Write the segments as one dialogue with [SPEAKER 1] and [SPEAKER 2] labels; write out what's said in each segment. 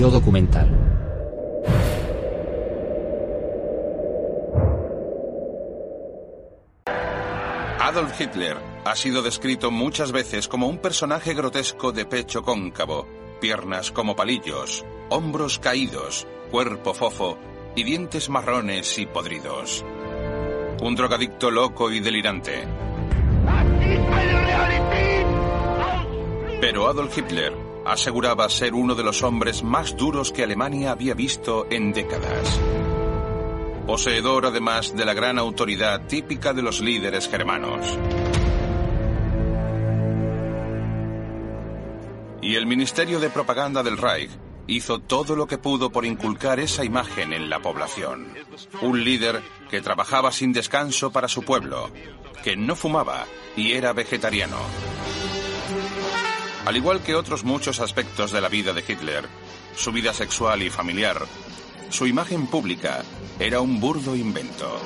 [SPEAKER 1] Yo documental.
[SPEAKER 2] Adolf Hitler ha sido descrito muchas veces como un personaje grotesco de pecho cóncavo, piernas como palillos, hombros caídos, cuerpo fofo y dientes marrones y podridos. Un drogadicto loco y delirante. Pero Adolf Hitler aseguraba ser uno de los hombres más duros que Alemania había visto en décadas. Poseedor además de la gran autoridad típica de los líderes germanos. Y el Ministerio de Propaganda del Reich hizo todo lo que pudo por inculcar esa imagen en la población. Un líder que trabajaba sin descanso para su pueblo, que no fumaba y era vegetariano. Al igual que otros muchos aspectos de la vida de Hitler, su vida sexual y familiar, su imagen pública era un burdo invento.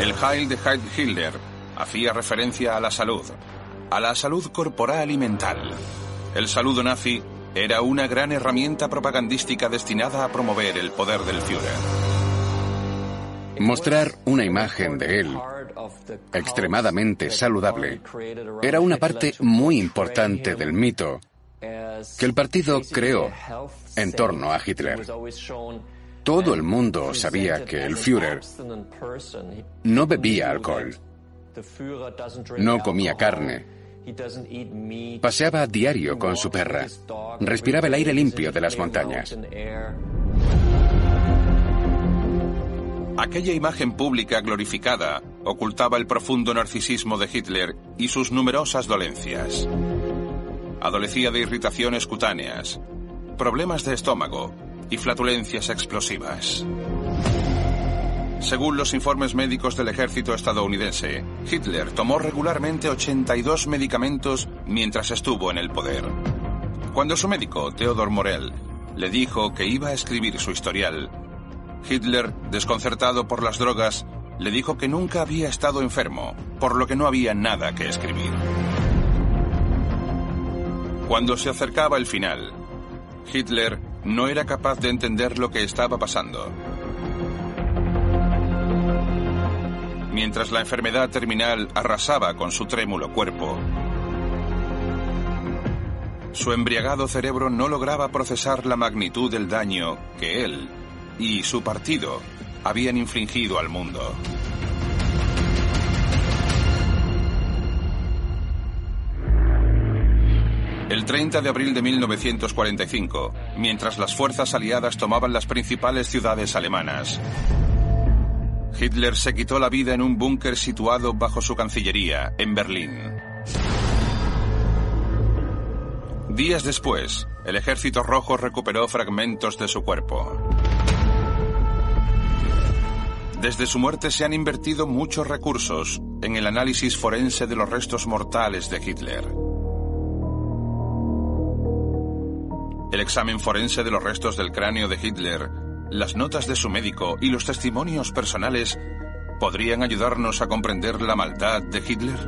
[SPEAKER 2] El Heil de Heil Hitler hacía referencia a la salud, a la salud corporal y mental. El saludo nazi era una gran herramienta propagandística destinada a promover el poder del Führer.
[SPEAKER 3] Mostrar una imagen de él extremadamente saludable era una parte muy importante del mito que el partido creó en torno a Hitler. Todo el mundo sabía que el Führer no bebía alcohol, no comía carne, paseaba diario con su perra, respiraba el aire limpio de las montañas.
[SPEAKER 2] Aquella imagen pública glorificada ocultaba el profundo narcisismo de Hitler y sus numerosas dolencias. Adolecía de irritaciones cutáneas, problemas de estómago y flatulencias explosivas. Según los informes médicos del ejército estadounidense, Hitler tomó regularmente 82 medicamentos mientras estuvo en el poder. Cuando su médico, Theodor Morell, le dijo que iba a escribir su historial, Hitler, desconcertado por las drogas, le dijo que nunca había estado enfermo, por lo que no había nada que escribir. Cuando se acercaba el final, Hitler no era capaz de entender lo que estaba pasando. Mientras la enfermedad terminal arrasaba con su trémulo cuerpo, su embriagado cerebro no lograba procesar la magnitud del daño que él y su partido habían infligido al mundo. El 30 de abril de 1945, mientras las fuerzas aliadas tomaban las principales ciudades alemanas, Hitler se quitó la vida en un búnker situado bajo su cancillería, en Berlín. Días después, el ejército rojo recuperó fragmentos de su cuerpo. Desde su muerte se han invertido muchos recursos en el análisis forense de los restos mortales de Hitler. El examen forense de los restos del cráneo de Hitler, las notas de su médico y los testimonios personales podrían ayudarnos a comprender la maldad de Hitler.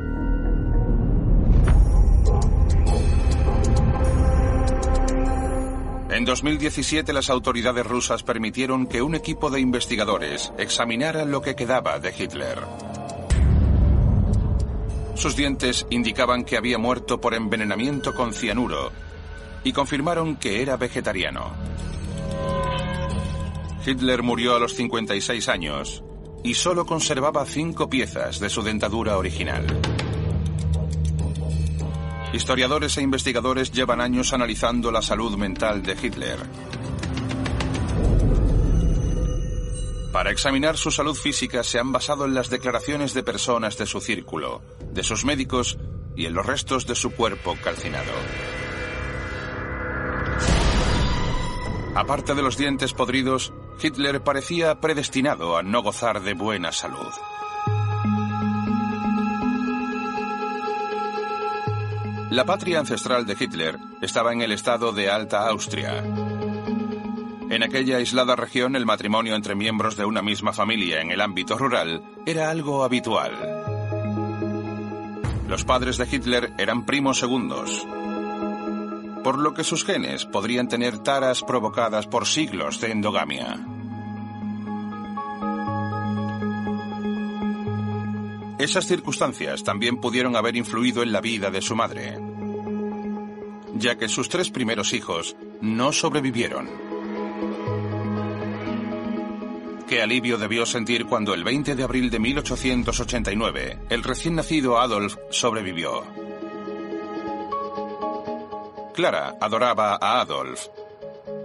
[SPEAKER 2] En 2017 las autoridades rusas permitieron que un equipo de investigadores examinara lo que quedaba de Hitler. Sus dientes indicaban que había muerto por envenenamiento con cianuro y confirmaron que era vegetariano. Hitler murió a los 56 años y solo conservaba cinco piezas de su dentadura original. Historiadores e investigadores llevan años analizando la salud mental de Hitler. Para examinar su salud física se han basado en las declaraciones de personas de su círculo, de sus médicos y en los restos de su cuerpo calcinado. Aparte de los dientes podridos, Hitler parecía predestinado a no gozar de buena salud. La patria ancestral de Hitler estaba en el estado de Alta Austria. En aquella aislada región el matrimonio entre miembros de una misma familia en el ámbito rural era algo habitual. Los padres de Hitler eran primos segundos, por lo que sus genes podrían tener taras provocadas por siglos de endogamia. Esas circunstancias también pudieron haber influido en la vida de su madre, ya que sus tres primeros hijos no sobrevivieron. Qué alivio debió sentir cuando el 20 de abril de 1889 el recién nacido Adolf sobrevivió. Clara adoraba a Adolf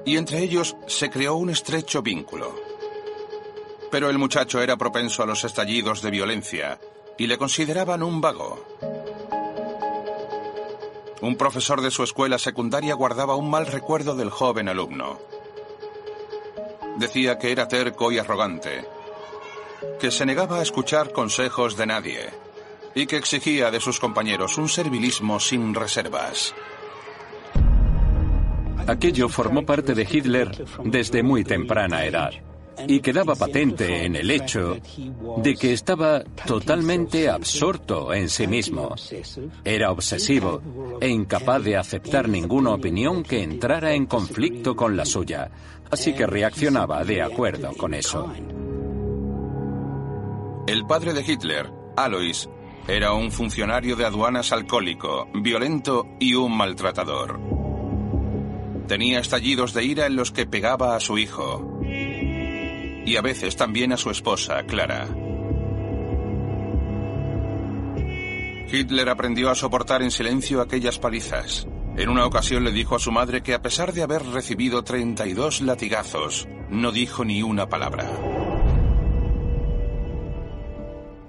[SPEAKER 2] y entre ellos se creó un estrecho vínculo. Pero el muchacho era propenso a los estallidos de violencia y le consideraban un vago. Un profesor de su escuela secundaria guardaba un mal recuerdo del joven alumno. Decía que era terco y arrogante, que se negaba a escuchar consejos de nadie y que exigía de sus compañeros un servilismo sin reservas.
[SPEAKER 4] Aquello formó parte de Hitler desde muy temprana edad y quedaba patente en el hecho de que estaba totalmente absorto en sí mismo. Era obsesivo e incapaz de aceptar ninguna opinión que entrara en conflicto con la suya, así que reaccionaba de acuerdo con eso.
[SPEAKER 2] El padre de Hitler, Alois, era un funcionario de aduanas alcohólico, violento y un maltratador. Tenía estallidos de ira en los que pegaba a su hijo, y a veces también a su esposa, Clara. Hitler aprendió a soportar en silencio aquellas palizas. En una ocasión le dijo a su madre que a pesar de haber recibido 32 latigazos, no dijo ni una palabra.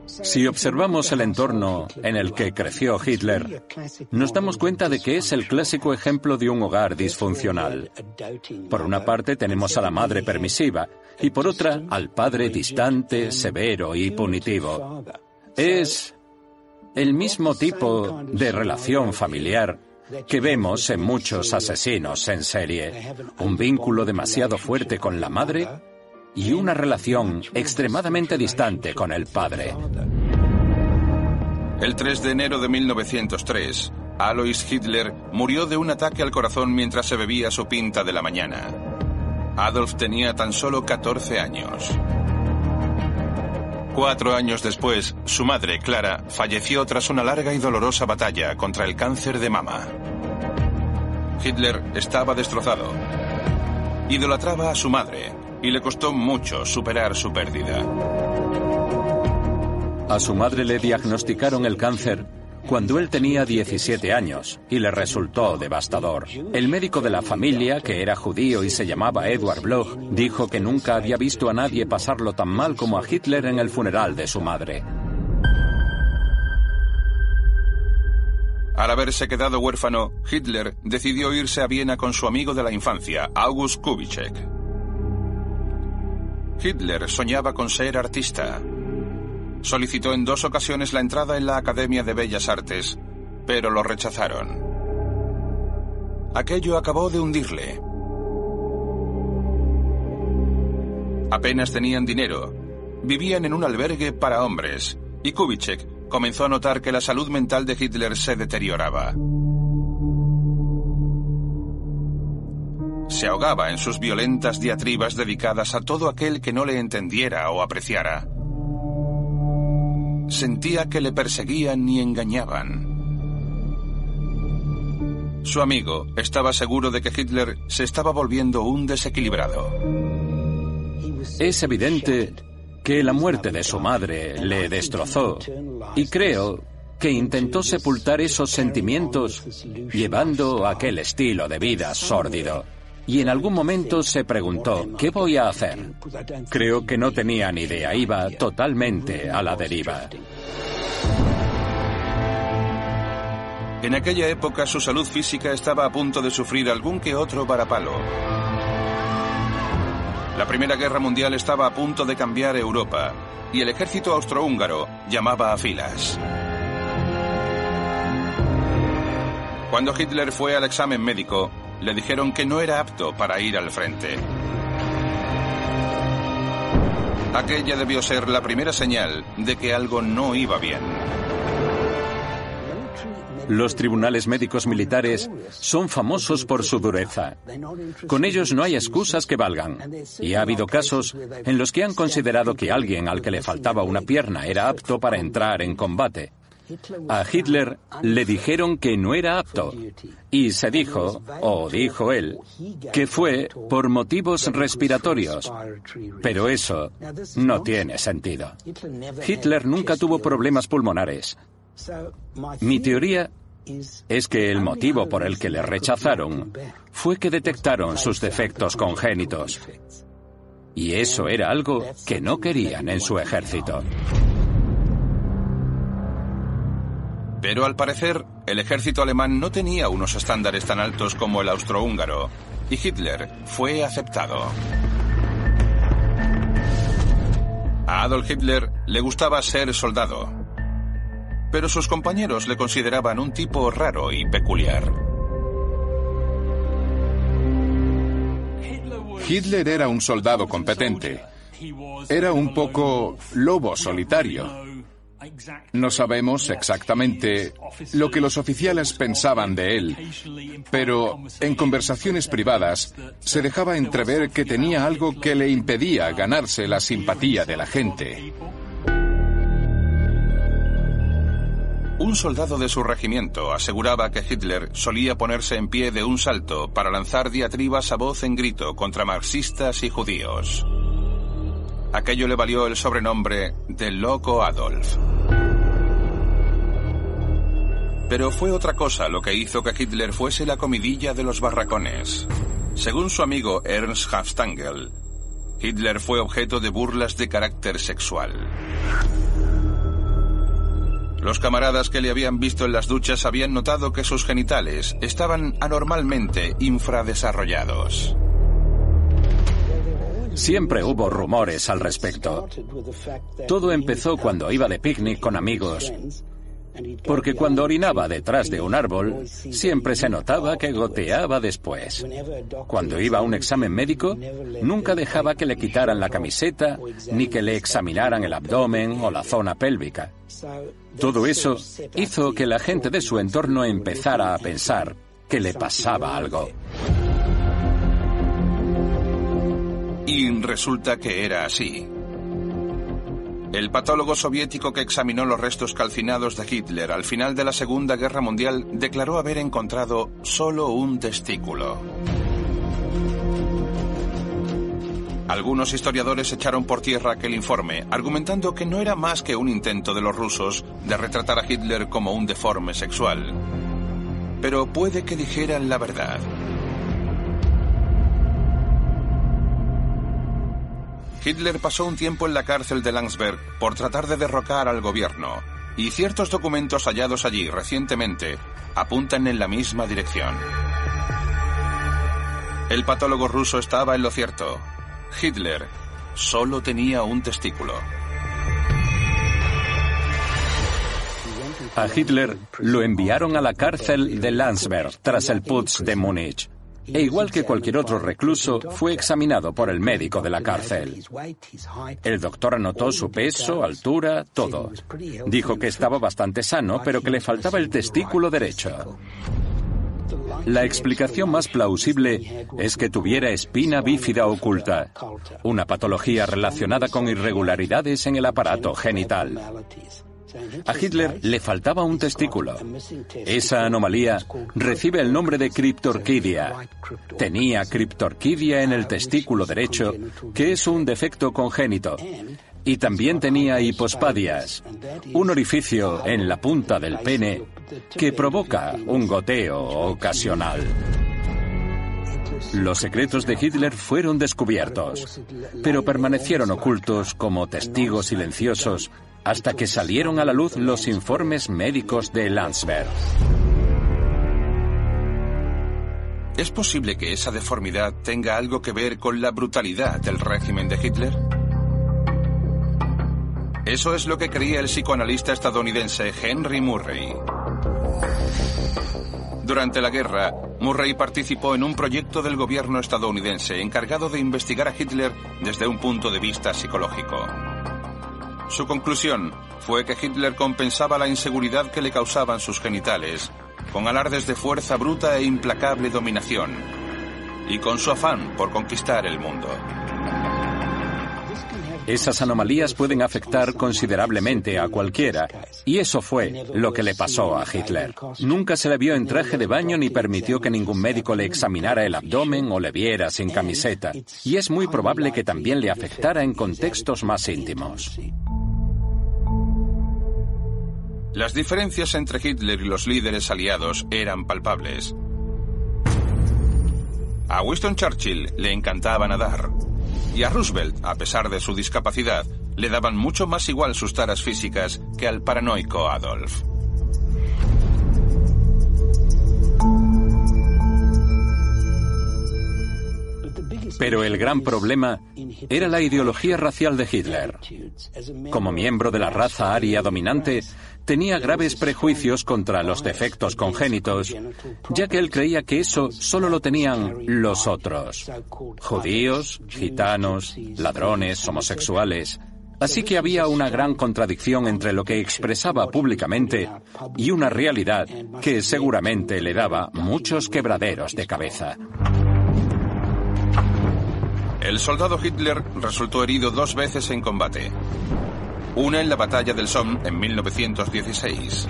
[SPEAKER 4] Si observamos el entorno en el que creció Hitler, nos damos cuenta de que es el clásico ejemplo de un hogar disfuncional. Por una parte tenemos a la madre permisiva y por otra al padre distante, severo y punitivo. Es el mismo tipo de relación familiar que vemos en muchos asesinos en serie. Un vínculo demasiado fuerte con la madre y una relación extremadamente distante con el padre.
[SPEAKER 2] El 3 de enero de 1903, Alois Hitler murió de un ataque al corazón mientras se bebía su pinta de la mañana. Adolf tenía tan solo 14 años. Cuatro años después, su madre, Clara, falleció tras una larga y dolorosa batalla contra el cáncer de mama. Hitler estaba destrozado. Idolatraba a su madre, y le costó mucho superar su pérdida.
[SPEAKER 4] A su madre le diagnosticaron el cáncer cuando él tenía 17 años y le resultó devastador. El médico de la familia, que era judío y se llamaba Edward Bloch, dijo que nunca había visto a nadie pasarlo tan mal como a Hitler en el funeral de su madre.
[SPEAKER 2] Al haberse quedado huérfano, Hitler decidió irse a Viena con su amigo de la infancia, August Kubitschek. Hitler soñaba con ser artista. Solicitó en dos ocasiones la entrada en la Academia de Bellas Artes, pero lo rechazaron. Aquello acabó de hundirle. Apenas tenían dinero, vivían en un albergue para hombres, y Kubitschek comenzó a notar que la salud mental de Hitler se deterioraba. Se ahogaba en sus violentas diatribas dedicadas a todo aquel que no le entendiera o apreciara. Sentía que le perseguían y engañaban. Su amigo estaba seguro de que Hitler se estaba volviendo un desequilibrado.
[SPEAKER 4] Es evidente que la muerte de su madre le destrozó y creo que intentó sepultar esos sentimientos llevando aquel estilo de vida sórdido. Y en algún momento se preguntó, ¿qué voy a hacer? Creo que no tenía ni idea, iba totalmente a la deriva.
[SPEAKER 2] En aquella época su salud física estaba a punto de sufrir algún que otro varapalo. La Primera Guerra Mundial estaba a punto de cambiar Europa y el ejército austrohúngaro llamaba a filas. Cuando Hitler fue al examen médico, le dijeron que no era apto para ir al frente. Aquella debió ser la primera señal de que algo no iba bien.
[SPEAKER 4] Los tribunales médicos militares son famosos por su dureza. Con ellos no hay excusas que valgan. Y ha habido casos en los que han considerado que alguien al que le faltaba una pierna era apto para entrar en combate. A Hitler le dijeron que no era apto y se dijo, o dijo él, que fue por motivos respiratorios. Pero eso no tiene sentido. Hitler nunca tuvo problemas pulmonares. Mi teoría es que el motivo por el que le rechazaron fue que detectaron sus defectos congénitos. Y eso era algo que no querían en su ejército.
[SPEAKER 2] Pero al parecer, el ejército alemán no tenía unos estándares tan altos como el austrohúngaro, y Hitler fue aceptado. A Adolf Hitler le gustaba ser soldado, pero sus compañeros le consideraban un tipo raro y peculiar.
[SPEAKER 5] Hitler era un soldado competente. Era un poco lobo solitario. No sabemos exactamente lo que los oficiales pensaban de él, pero en conversaciones privadas se dejaba entrever que tenía algo que le impedía ganarse la simpatía de la gente.
[SPEAKER 2] Un soldado de su regimiento aseguraba que Hitler solía ponerse en pie de un salto para lanzar diatribas a voz en grito contra marxistas y judíos. Aquello le valió el sobrenombre de Loco Adolf. Pero fue otra cosa lo que hizo que Hitler fuese la comidilla de los barracones. Según su amigo Ernst Hafstangel, Hitler fue objeto de burlas de carácter sexual. Los camaradas que le habían visto en las duchas habían notado que sus genitales estaban anormalmente infradesarrollados.
[SPEAKER 4] Siempre hubo rumores al respecto. Todo empezó cuando iba de picnic con amigos, porque cuando orinaba detrás de un árbol, siempre se notaba que goteaba después. Cuando iba a un examen médico, nunca dejaba que le quitaran la camiseta, ni que le examinaran el abdomen o la zona pélvica. Todo eso hizo que la gente de su entorno empezara a pensar que le pasaba algo.
[SPEAKER 2] Y resulta que era así. El patólogo soviético que examinó los restos calcinados de Hitler al final de la Segunda Guerra Mundial declaró haber encontrado solo un testículo. Algunos historiadores echaron por tierra aquel informe, argumentando que no era más que un intento de los rusos de retratar a Hitler como un deforme sexual. Pero puede que dijeran la verdad. Hitler pasó un tiempo en la cárcel de Landsberg por tratar de derrocar al gobierno, y ciertos documentos hallados allí recientemente apuntan en la misma dirección. El patólogo ruso estaba en lo cierto. Hitler solo tenía un testículo.
[SPEAKER 4] A Hitler lo enviaron a la cárcel de Landsberg tras el Putsch de Múnich e igual que cualquier otro recluso, fue examinado por el médico de la cárcel. El doctor anotó su peso, altura, todo. Dijo que estaba bastante sano, pero que le faltaba el testículo derecho. La explicación más plausible es que tuviera espina bífida oculta, una patología relacionada con irregularidades en el aparato genital. A Hitler le faltaba un testículo. Esa anomalía recibe el nombre de criptorquidia. Tenía criptorquidia en el testículo derecho, que es un defecto congénito. Y también tenía hipospadias, un orificio en la punta del pene que provoca un goteo ocasional. Los secretos de Hitler fueron descubiertos, pero permanecieron ocultos como testigos silenciosos hasta que salieron a la luz los informes médicos de Landsberg.
[SPEAKER 2] ¿Es posible que esa deformidad tenga algo que ver con la brutalidad del régimen de Hitler? Eso es lo que creía el psicoanalista estadounidense Henry Murray. Durante la guerra, Murray participó en un proyecto del gobierno estadounidense encargado de investigar a Hitler desde un punto de vista psicológico. Su conclusión fue que Hitler compensaba la inseguridad que le causaban sus genitales con alardes de fuerza bruta e implacable dominación y con su afán por conquistar el mundo.
[SPEAKER 4] Esas anomalías pueden afectar considerablemente a cualquiera, y eso fue lo que le pasó a Hitler. Nunca se le vio en traje de baño ni permitió que ningún médico le examinara el abdomen o le viera sin camiseta, y es muy probable que también le afectara en contextos más íntimos.
[SPEAKER 2] Las diferencias entre Hitler y los líderes aliados eran palpables. A Winston Churchill le encantaba nadar. Y a Roosevelt, a pesar de su discapacidad, le daban mucho más igual sus taras físicas que al paranoico Adolf.
[SPEAKER 4] Pero el gran problema era la ideología racial de Hitler. Como miembro de la raza aria dominante, tenía graves prejuicios contra los defectos congénitos, ya que él creía que eso solo lo tenían los otros, judíos, gitanos, ladrones, homosexuales. Así que había una gran contradicción entre lo que expresaba públicamente y una realidad que seguramente le daba muchos quebraderos de cabeza.
[SPEAKER 2] El soldado Hitler resultó herido dos veces en combate. Una en la batalla del Somme en 1916.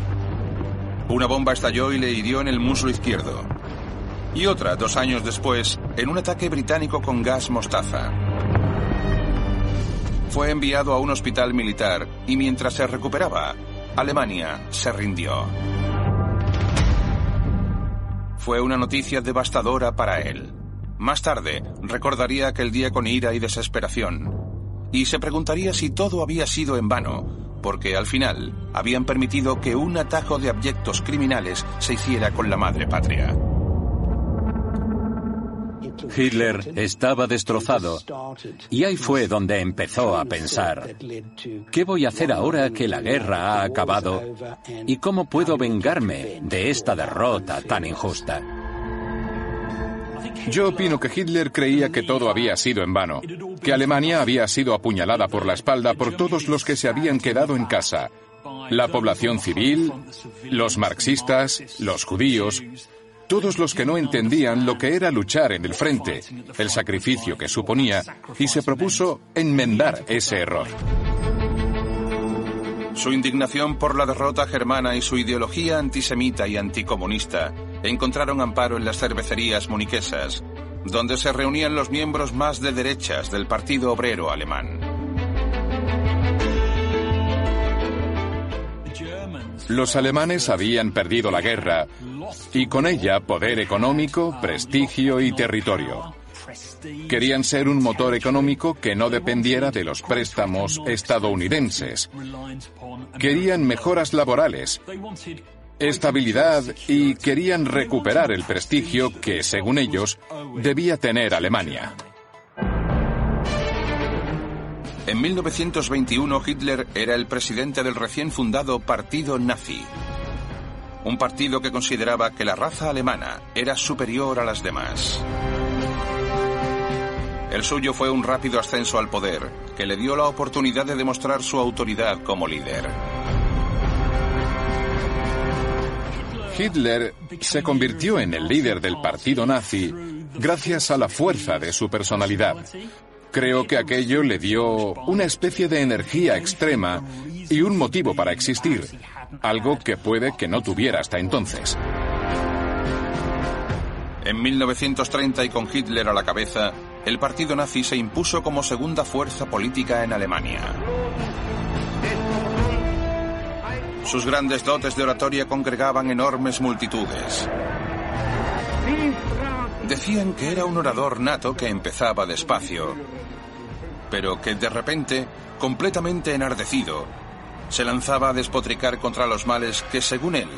[SPEAKER 2] Una bomba estalló y le hirió en el muslo izquierdo. Y otra, dos años después, en un ataque británico con gas mostaza. Fue enviado a un hospital militar y mientras se recuperaba, Alemania se rindió. Fue una noticia devastadora para él. Más tarde, recordaría aquel día con ira y desesperación y se preguntaría si todo había sido en vano, porque al final habían permitido que un atajo de abyectos criminales se hiciera con la madre patria.
[SPEAKER 4] Hitler estaba destrozado y ahí fue donde empezó a pensar, ¿qué voy a hacer ahora que la guerra ha acabado y cómo puedo vengarme de esta derrota tan injusta?
[SPEAKER 5] Yo opino que Hitler creía que todo había sido en vano, que Alemania había sido apuñalada por la espalda por todos los que se habían quedado en casa. La población civil, los marxistas, los judíos, todos los que no entendían lo que era luchar en el frente, el sacrificio que suponía, y se propuso enmendar ese error.
[SPEAKER 2] Su indignación por la derrota germana y su ideología antisemita y anticomunista encontraron amparo en las cervecerías muniquesas, donde se reunían los miembros más de derechas del Partido Obrero Alemán.
[SPEAKER 5] Los alemanes habían perdido la guerra y con ella poder económico, prestigio y territorio. Querían ser un motor económico que no dependiera de los préstamos estadounidenses. Querían mejoras laborales, estabilidad y querían recuperar el prestigio que, según ellos, debía tener Alemania.
[SPEAKER 2] En 1921 Hitler era el presidente del recién fundado Partido Nazi. Un partido que consideraba que la raza alemana era superior a las demás. El suyo fue un rápido ascenso al poder, que le dio la oportunidad de demostrar su autoridad como líder.
[SPEAKER 5] Hitler se convirtió en el líder del partido nazi gracias a la fuerza de su personalidad. Creo que aquello le dio una especie de energía extrema y un motivo para existir, algo que puede que no tuviera hasta entonces.
[SPEAKER 2] En 1930 y con Hitler a la cabeza, el partido nazi se impuso como segunda fuerza política en Alemania. Sus grandes dotes de oratoria congregaban enormes multitudes. Decían que era un orador nato que empezaba despacio, pero que de repente, completamente enardecido, se lanzaba a despotricar contra los males que, según él,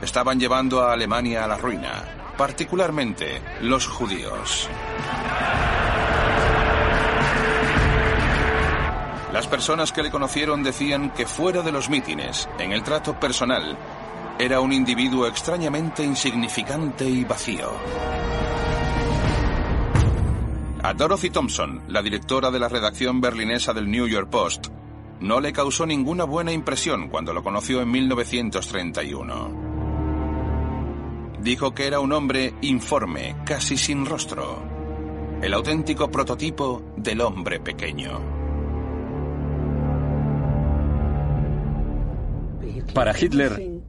[SPEAKER 2] estaban llevando a Alemania a la ruina, particularmente los judíos. Las personas que le conocieron decían que fuera de los mítines, en el trato personal, era un individuo extrañamente insignificante y vacío. A Dorothy Thompson, la directora de la redacción berlinesa del New York Post, no le causó ninguna buena impresión cuando lo conoció en 1931. Dijo que era un hombre informe, casi sin rostro. El auténtico prototipo del hombre pequeño.
[SPEAKER 4] Para Hitler,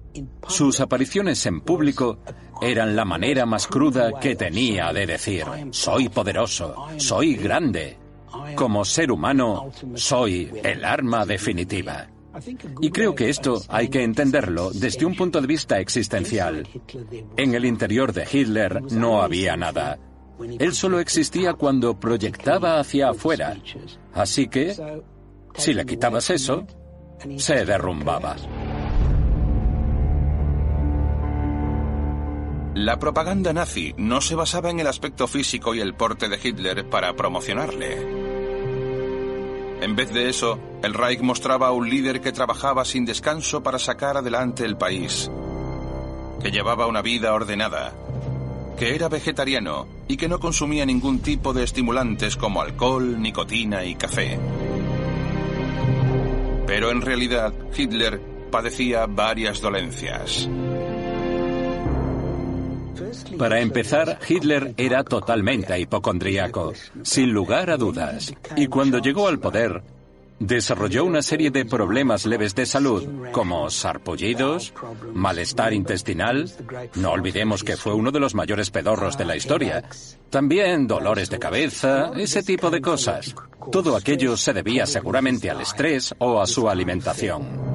[SPEAKER 4] sus apariciones en público eran la manera más cruda que tenía de decir, soy poderoso, soy grande. Como ser humano, soy el arma definitiva. Y creo que esto hay que entenderlo desde un punto de vista existencial. En el interior de Hitler no había nada. Él solo existía cuando proyectaba hacia afuera. Así que, si le quitabas eso, se derrumbaba.
[SPEAKER 2] La propaganda nazi no se basaba en el aspecto físico y el porte de Hitler para promocionarle. En vez de eso, el Reich mostraba a un líder que trabajaba sin descanso para sacar adelante el país, que llevaba una vida ordenada, que era vegetariano y que no consumía ningún tipo de estimulantes como alcohol, nicotina y café. Pero en realidad Hitler padecía varias dolencias.
[SPEAKER 4] Para empezar, Hitler era totalmente hipocondríaco, sin lugar a dudas. Y cuando llegó al poder, desarrolló una serie de problemas leves de salud, como sarpullidos, malestar intestinal, no olvidemos que fue uno de los mayores pedorros de la historia, también dolores de cabeza, ese tipo de cosas. Todo aquello se debía seguramente al estrés o a su alimentación.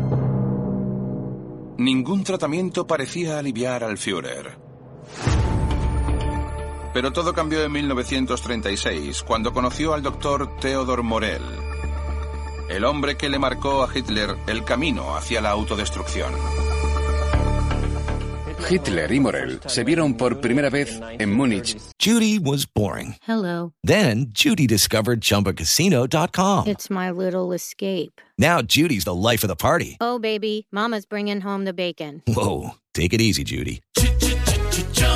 [SPEAKER 2] Ningún tratamiento parecía aliviar al Führer. Pero todo cambió en 1936, cuando conoció al doctor Theodor Morell, el hombre que le marcó a Hitler el camino hacia la autodestrucción.
[SPEAKER 3] Hitler y Morell se vieron por primera vez en Múnich.
[SPEAKER 6] Judy was boring.
[SPEAKER 7] Hello.
[SPEAKER 6] Then Judy discovered ChumbaCasino.com.
[SPEAKER 7] It's my little escape.
[SPEAKER 6] Now Judy's the life of the party.
[SPEAKER 7] Oh, baby, Mama's bringing home the bacon.
[SPEAKER 6] Whoa, take it easy, Judy.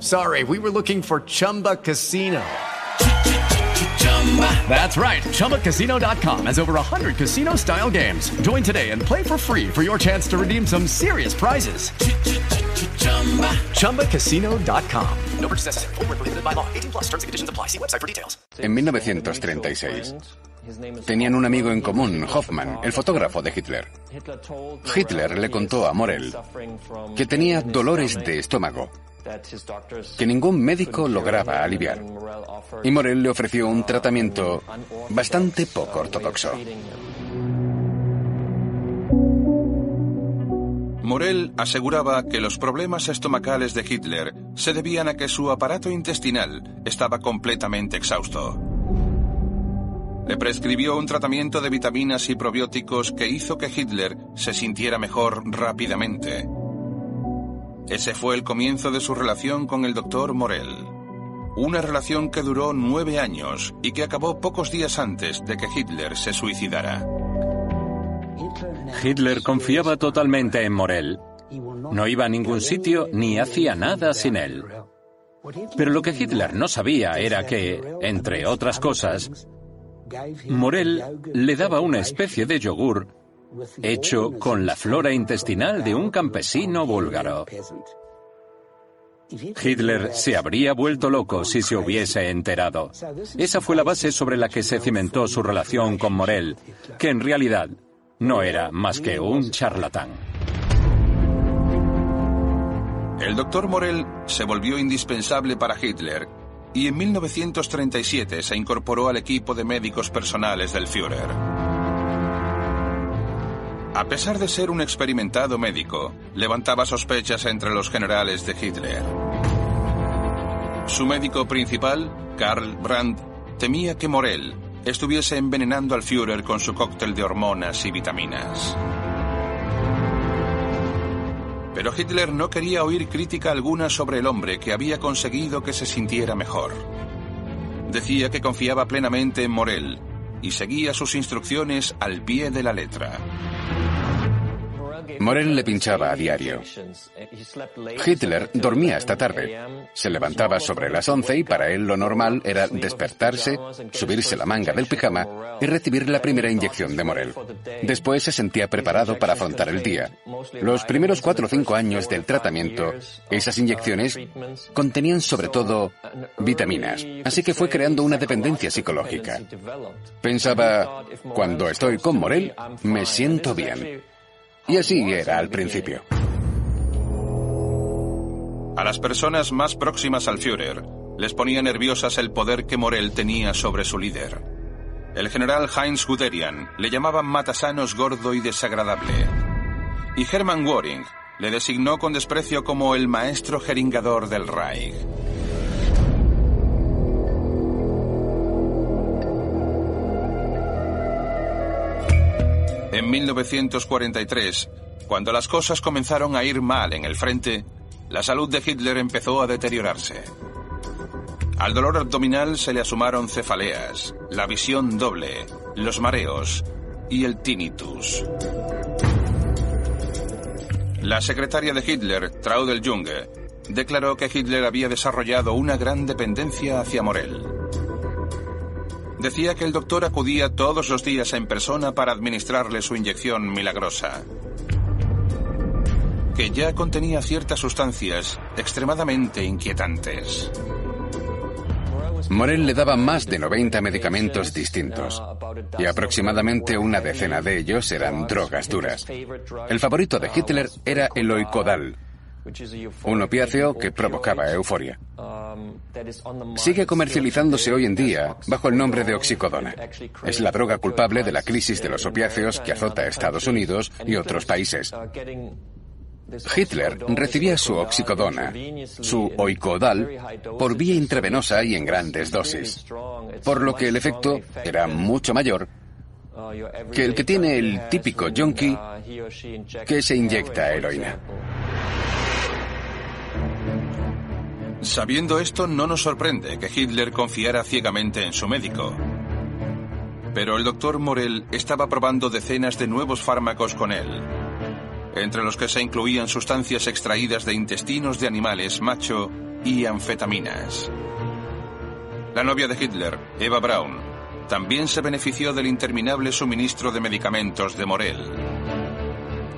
[SPEAKER 8] sorry, we were looking for Chumba Casino. That's right. ChumbaCasino.com has over 100 casino style games. Join today and play for free for your chance to redeem some serious prizes. ChumbaCasino.com.
[SPEAKER 9] No purchase necessary. Void where prohibited by law. 18 plus terms and conditions apply. See website for details.
[SPEAKER 3] En 1936, tenían un amigo en común, Hoffman, el fotógrafo de Hitler. Hitler le contó a Morell que tenía dolores de estómago que ningún médico lograba aliviar. Y Morell le ofreció un tratamiento bastante poco ortodoxo.
[SPEAKER 2] Morell aseguraba que los problemas estomacales de Hitler se debían a que su aparato intestinal estaba completamente exhausto. Le prescribió un tratamiento de vitaminas y probióticos que hizo que Hitler se sintiera mejor rápidamente. Ese fue el comienzo de su relación con el doctor Morell. Una relación que duró nueve años y que acabó pocos días antes de que Hitler se suicidara.
[SPEAKER 4] Hitler confiaba totalmente en Morell. No iba a ningún sitio ni hacía nada sin él. Pero lo que Hitler no sabía era que, entre otras cosas, Morell le daba una especie de yogur hecho con la flora intestinal de un campesino búlgaro. Hitler se habría vuelto loco si se hubiese enterado. Esa fue la base sobre la que se cimentó su relación con Morel, que en realidad no era más que un charlatán.
[SPEAKER 2] El doctor Morel se volvió indispensable para Hitler y en 1937 se incorporó al equipo de médicos personales del Führer. A pesar de ser un experimentado médico, levantaba sospechas entre los generales de Hitler. Su médico principal, Karl Brandt, temía que Morel estuviese envenenando al Führer con su cóctel de hormonas y vitaminas. Pero Hitler no quería oír crítica alguna sobre el hombre que había conseguido que se sintiera mejor. Decía que confiaba plenamente en Morel y seguía sus instrucciones al pie de la letra.
[SPEAKER 3] Morel le pinchaba a diario. Hitler dormía hasta tarde. Se levantaba sobre las 11 y para él lo normal era despertarse, subirse la manga del pijama y recibir la primera inyección de Morel. Después se sentía preparado para afrontar el día. Los primeros cuatro o cinco años del tratamiento, esas inyecciones contenían sobre todo vitaminas, así que fue creando una dependencia psicológica. Pensaba, cuando estoy con Morel, me siento bien. Y así era al principio.
[SPEAKER 2] A las personas más próximas al Führer les ponía nerviosas el poder que Morel tenía sobre su líder. El general Heinz Guderian le llamaba matasanos gordo y desagradable. Y Hermann Göring le designó con desprecio como el maestro jeringador del Reich. En 1943, cuando las cosas comenzaron a ir mal en el frente, la salud de Hitler empezó a deteriorarse. Al dolor abdominal se le asumaron cefaleas, la visión doble, los mareos y el tinnitus. La secretaria de Hitler, Traudel Junge, declaró que Hitler había desarrollado una gran dependencia hacia Morel. Decía que el doctor acudía todos los días en persona para administrarle su inyección milagrosa. Que ya contenía ciertas sustancias extremadamente inquietantes.
[SPEAKER 3] Morel le daba más de 90 medicamentos distintos y aproximadamente una decena de ellos eran drogas duras. El favorito de Hitler era el oicodal, un opiáceo que provocaba euforia. Sigue comercializándose hoy en día bajo el nombre de oxicodona. Es la droga culpable de la crisis de los opiáceos que azota a Estados Unidos y otros países. Hitler recibía su oxicodona, su oicodal, por vía intravenosa y en grandes dosis, por lo que el efecto era mucho mayor que el que tiene el típico junkie que se inyecta heroína.
[SPEAKER 2] Sabiendo esto, no nos sorprende que Hitler confiara ciegamente en su médico. Pero el doctor Morel estaba probando decenas de nuevos fármacos con él, entre los que se incluían sustancias extraídas de intestinos de animales macho y anfetaminas. La novia de Hitler, Eva Braun, también se benefició del interminable suministro de medicamentos de Morel.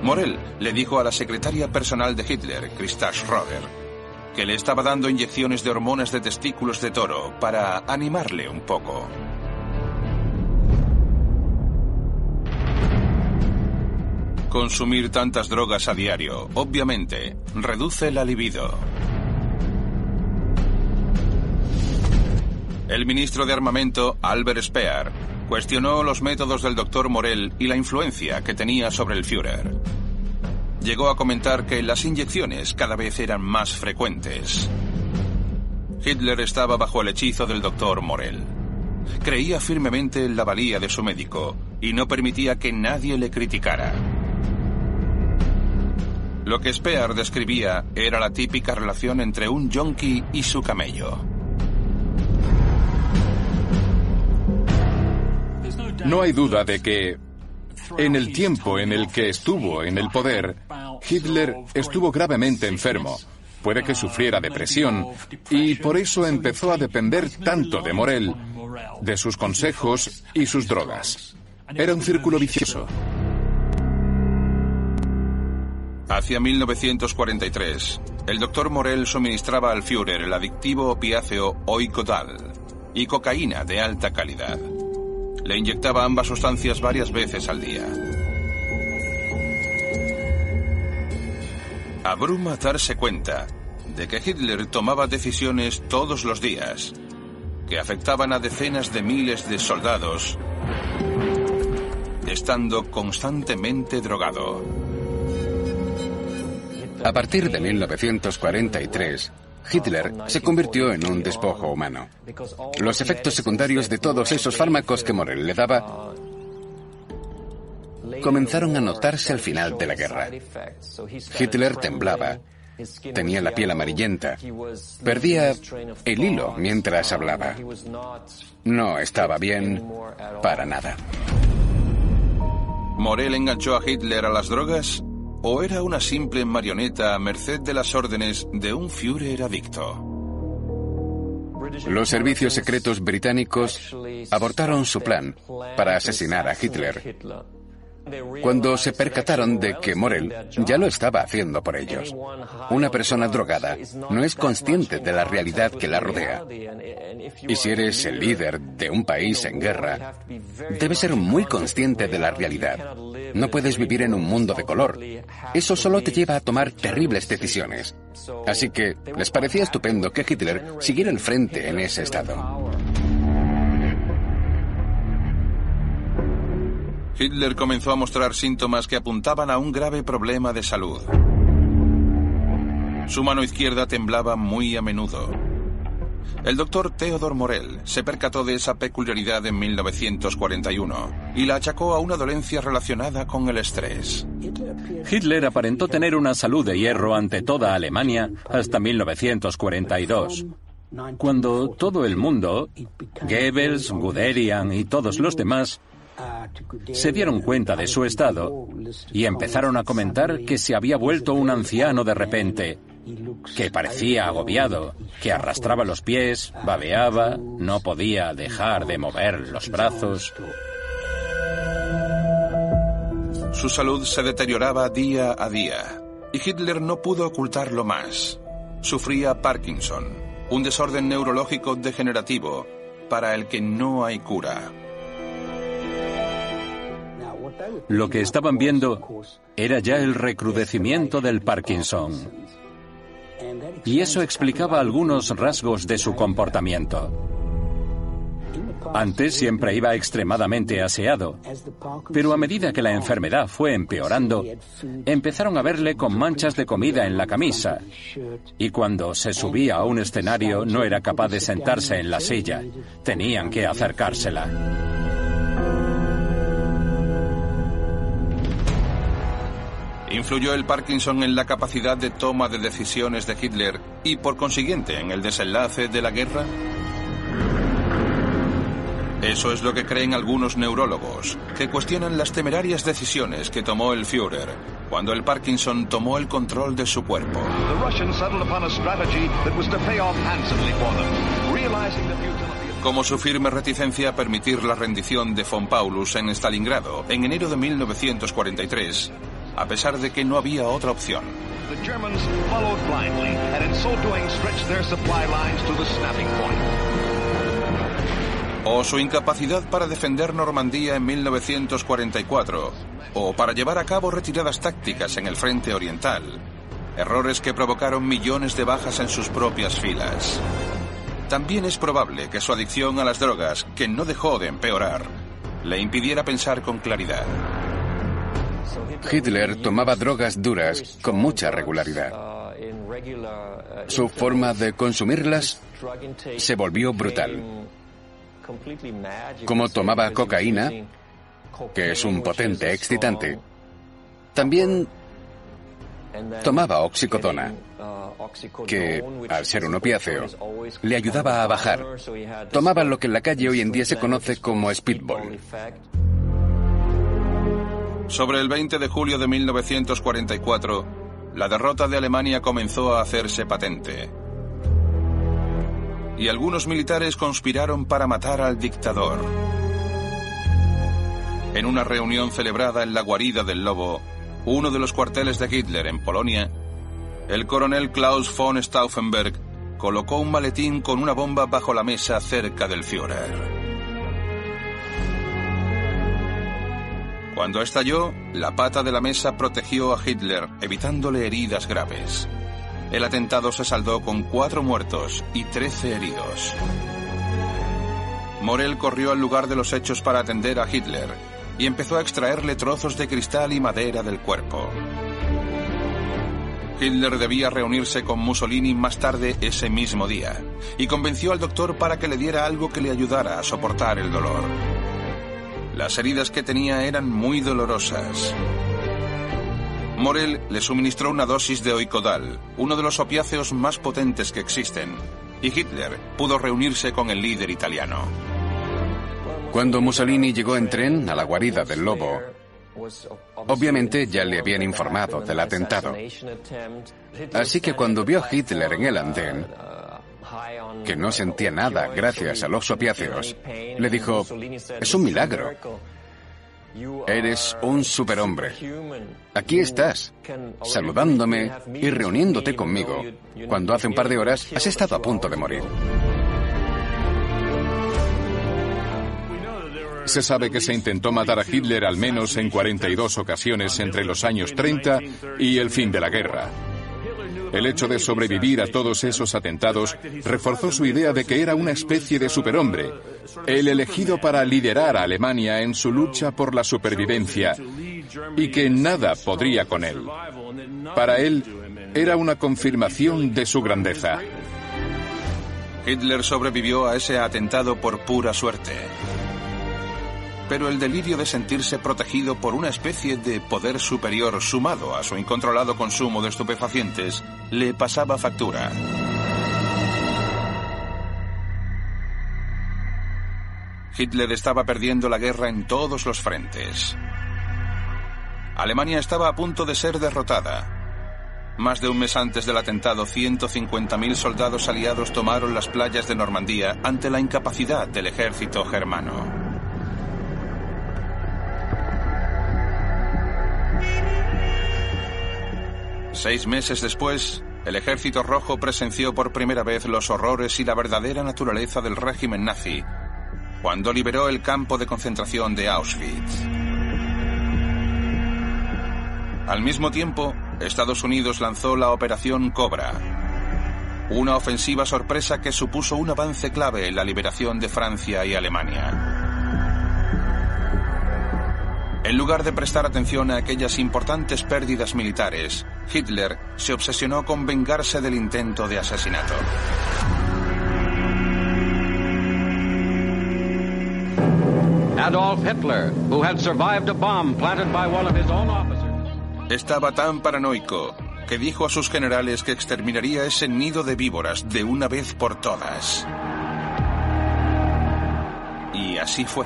[SPEAKER 2] Morel le dijo a la secretaria personal de Hitler, Christa Schroeder, que le estaba dando inyecciones de hormonas de testículos de toro para animarle un poco. Consumir tantas drogas a diario, obviamente, reduce la libido. El ministro de Armamento, Albert Speer, cuestionó los métodos del doctor Morel y la influencia que tenía sobre el Führer. Llegó a comentar que las inyecciones cada vez eran más frecuentes. Hitler estaba bajo el hechizo del doctor Morel. Creía firmemente en la valía de su médico y no permitía que nadie le criticara. Lo que Speer describía era la típica relación entre un yonki y su camello.
[SPEAKER 5] No hay duda de que en el tiempo en el que estuvo en el poder, Hitler estuvo gravemente enfermo. Puede que sufriera depresión y por eso empezó a depender tanto de Morel, de sus consejos y sus drogas. Era un círculo vicioso.
[SPEAKER 2] Hacia 1943, El doctor Morel suministraba al Führer el adictivo opiáceo Oikodal y cocaína de alta calidad. Le inyectaba ambas sustancias varias veces al día. Abruma darse cuenta de que Hitler tomaba decisiones todos los días que afectaban a decenas de miles de soldados, estando constantemente drogado.
[SPEAKER 3] A partir de 1943, Hitler se convirtió en un despojo humano. Los efectos secundarios de todos esos fármacos que Morel le daba comenzaron a notarse al final de la guerra. Hitler temblaba, tenía la piel amarillenta, perdía el hilo mientras hablaba. No estaba bien para nada.
[SPEAKER 2] ¿Morel enganchó a Hitler a las drogas? ¿O era una simple marioneta a merced de las órdenes de un Führer adicto?
[SPEAKER 3] Los servicios secretos británicos abortaron su plan para asesinar a Hitler cuando se percataron de que Morel ya lo estaba haciendo por ellos. Una persona drogada no es consciente de la realidad que la rodea. Y si eres el líder de un país en guerra, debes ser muy consciente de la realidad. No puedes vivir en un mundo de color. Eso solo te lleva a tomar terribles decisiones. Así que les parecía estupendo que Hitler siguiera el frente en ese estado.
[SPEAKER 2] Hitler comenzó a mostrar síntomas que apuntaban a un grave problema de salud. Su mano izquierda temblaba muy a menudo. El doctor Theodor Morel se percató de esa peculiaridad en 1941 y la achacó a una dolencia relacionada con el estrés.
[SPEAKER 4] Hitler aparentó tener una salud de hierro ante toda Alemania hasta 1942 cuando todo el mundo, Goebbels, Guderian y todos los demás, se dieron cuenta de su estado y empezaron a comentar que se había vuelto un anciano de repente, que parecía agobiado, que arrastraba los pies, babeaba, no podía dejar de mover los brazos.
[SPEAKER 2] Su salud se deterioraba día a día y Hitler no pudo ocultarlo más. Sufría Parkinson, un desorden neurológico degenerativo para el que no hay cura.
[SPEAKER 4] Lo que estaban viendo era ya el recrudecimiento del Parkinson. Y eso explicaba algunos rasgos de su comportamiento. Antes siempre iba extremadamente aseado, pero a medida que la enfermedad fue empeorando, empezaron a verle con manchas de comida en la camisa, y cuando se subía a un escenario no era capaz de sentarse en la silla, tenían que acercársela.
[SPEAKER 2] ¿Influyó el Parkinson en la capacidad de toma de decisiones de Hitler y por consiguiente en el desenlace de la guerra? Eso es lo que creen algunos neurólogos, que cuestionan las temerarias decisiones que tomó el Führer cuando el Parkinson tomó el control de su cuerpo. Como su firme reticencia a permitir la rendición de von Paulus en Stalingrado en enero de 1943, a pesar de que no había otra opción. O su incapacidad para defender Normandía en 1944, o para llevar a cabo retiradas tácticas en el frente oriental, errores que provocaron millones de bajas en sus propias filas. También es probable que su adicción a las drogas, que no dejó de empeorar, le impidiera pensar con claridad.
[SPEAKER 3] Hitler tomaba drogas duras con mucha regularidad. Su forma de consumirlas se volvió brutal. Como tomaba cocaína, que es un potente excitante, también tomaba oxicodona, que, al ser un opiáceo, le ayudaba a bajar. Tomaba lo que en la calle hoy en día se conoce como speedball.
[SPEAKER 2] Sobre el 20 de julio de 1944, la derrota de Alemania comenzó a hacerse patente. Y algunos militares conspiraron para matar al dictador. En una reunión celebrada en la guarida del Lobo, uno de los cuarteles de Hitler en Polonia, El coronel Klaus von Stauffenberg colocó un maletín con una bomba bajo la mesa cerca del Führer. Cuando estalló, la pata de la mesa protegió a Hitler, evitándole heridas graves. El atentado se saldó con cuatro muertos y trece heridos. Morel corrió al lugar de los hechos para atender a Hitler y empezó a extraerle trozos de cristal y madera del cuerpo. Hitler debía reunirse con Mussolini más tarde ese mismo día y convenció al doctor para que le diera algo que le ayudara a soportar el dolor. Las heridas que tenía eran muy dolorosas. Morel le suministró una dosis de oicodal, uno de los opiáceos más potentes que existen, y Hitler pudo reunirse con el líder italiano.
[SPEAKER 3] Cuando Mussolini llegó en tren a la guarida del lobo, obviamente ya le habían informado del atentado. Así que cuando vio a Hitler en el andén, que no sentía nada gracias a los opiáceos, le dijo, es un milagro. Eres un superhombre. Aquí estás, saludándome y reuniéndote conmigo, cuando hace un par de horas has estado a punto de morir.
[SPEAKER 5] Se sabe que se intentó matar a Hitler al menos en 42 ocasiones entre los años 30 y el fin de la guerra. El hecho de sobrevivir a todos esos atentados reforzó su idea de que era una especie de superhombre, el elegido para liderar a Alemania en su lucha por la supervivencia y que nada podría con él. Para él, era una confirmación de su grandeza.
[SPEAKER 2] Hitler sobrevivió a ese atentado por pura suerte pero el delirio de sentirse protegido por una especie de poder superior sumado a su incontrolado consumo de estupefacientes le pasaba factura. Hitler estaba perdiendo la guerra en todos los frentes. Alemania estaba a punto de ser derrotada. Más de un mes antes del atentado, 150.000 soldados aliados tomaron las playas de Normandía ante la incapacidad del ejército germano. Seis meses después, el ejército rojo presenció por primera vez los horrores y la verdadera naturaleza del régimen nazi, cuando liberó el campo de concentración de Auschwitz. Al mismo tiempo, Estados Unidos lanzó la Operación Cobra, una ofensiva sorpresa que supuso un avance clave en la liberación de Francia y Alemania. En lugar de prestar atención a aquellas importantes pérdidas militares, Hitler se obsesionó con vengarse del intento de asesinato.
[SPEAKER 10] Adolf Hitler, who had survived a bomb planted by one of his own officers.
[SPEAKER 2] Estaba tan paranoico que dijo a sus generales que exterminaría ese nido de víboras de una vez por todas. Y así fue.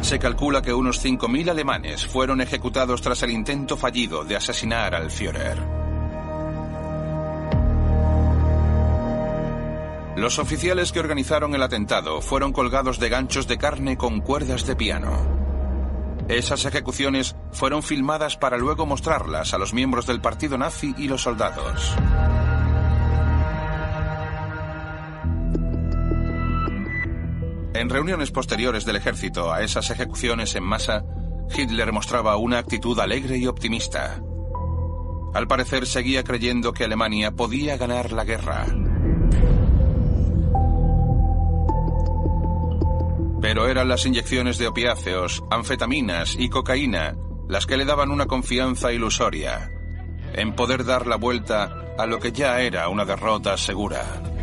[SPEAKER 2] Se calcula que unos 5.000 alemanes fueron ejecutados tras el intento fallido de asesinar al Führer. Los oficiales que organizaron el atentado fueron colgados de ganchos de carne con cuerdas de piano. Esas ejecuciones fueron filmadas para luego mostrarlas a los miembros del partido nazi y los soldados. En reuniones posteriores del ejército a esas ejecuciones en masa, Hitler mostraba una actitud alegre y optimista. Al parecer seguía creyendo que Alemania podía ganar la guerra. Pero eran las inyecciones de opiáceos, anfetaminas y cocaína las que le daban una confianza ilusoria en poder dar la vuelta a lo que ya era una derrota segura.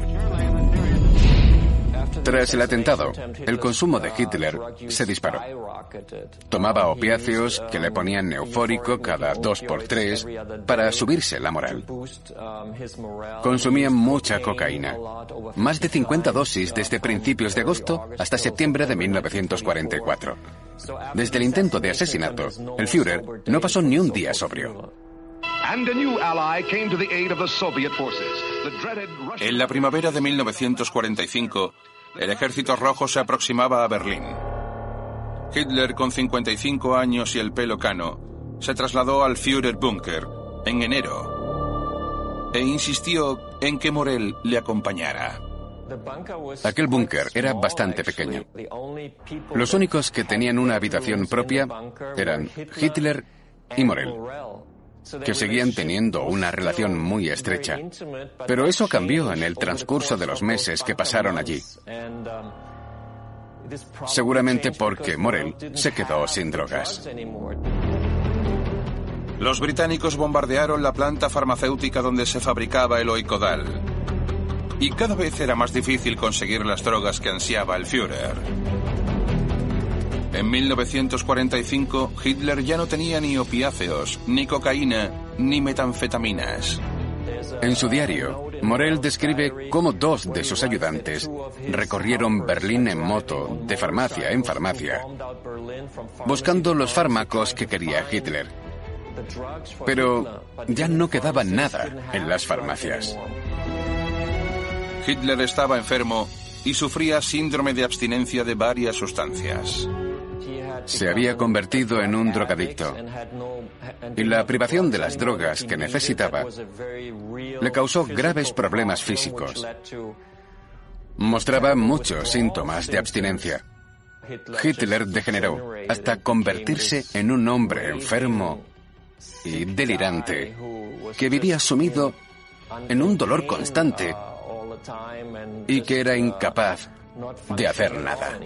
[SPEAKER 3] Tras el atentado, el consumo de Hitler se disparó. Tomaba opiáceos que le ponían eufórico cada dos por tres para subirse la moral. Consumía mucha cocaína, más de 50 dosis desde principios de agosto hasta septiembre de 1944. Desde el intento de asesinato, el Führer no pasó ni un día sobrio.
[SPEAKER 2] En la primavera de 1945, el ejército rojo se aproximaba a Berlín. Hitler, con 55 años y el pelo cano, se trasladó al Führerbunker en enero. e insistió en que Morel le acompañara.
[SPEAKER 3] Aquel búnker era bastante pequeño. Los únicos que tenían una habitación propia eran Hitler y Morel, que seguían teniendo una relación muy estrecha. Pero eso cambió en el transcurso de los meses que pasaron allí. Seguramente porque Morel se quedó sin drogas.
[SPEAKER 2] Los británicos bombardearon la planta farmacéutica donde se fabricaba el oicodal. Y cada vez era más difícil conseguir las drogas que ansiaba el Führer. En 1945, Hitler ya no tenía ni opiáceos, ni cocaína, ni metanfetaminas.
[SPEAKER 3] En su diario, Morel describe cómo dos de sus ayudantes recorrieron Berlín en moto, de farmacia en farmacia, buscando los fármacos que quería Hitler. Pero ya no quedaba nada en las farmacias.
[SPEAKER 2] Hitler estaba enfermo y sufría síndrome de abstinencia de varias sustancias.
[SPEAKER 3] Se había convertido en un drogadicto y la privación de las drogas que necesitaba le causó graves problemas físicos. Mostraba muchos síntomas de abstinencia. Hitler degeneró hasta convertirse en un hombre enfermo y delirante que vivía sumido en un dolor constante y que era incapaz de hacer nada.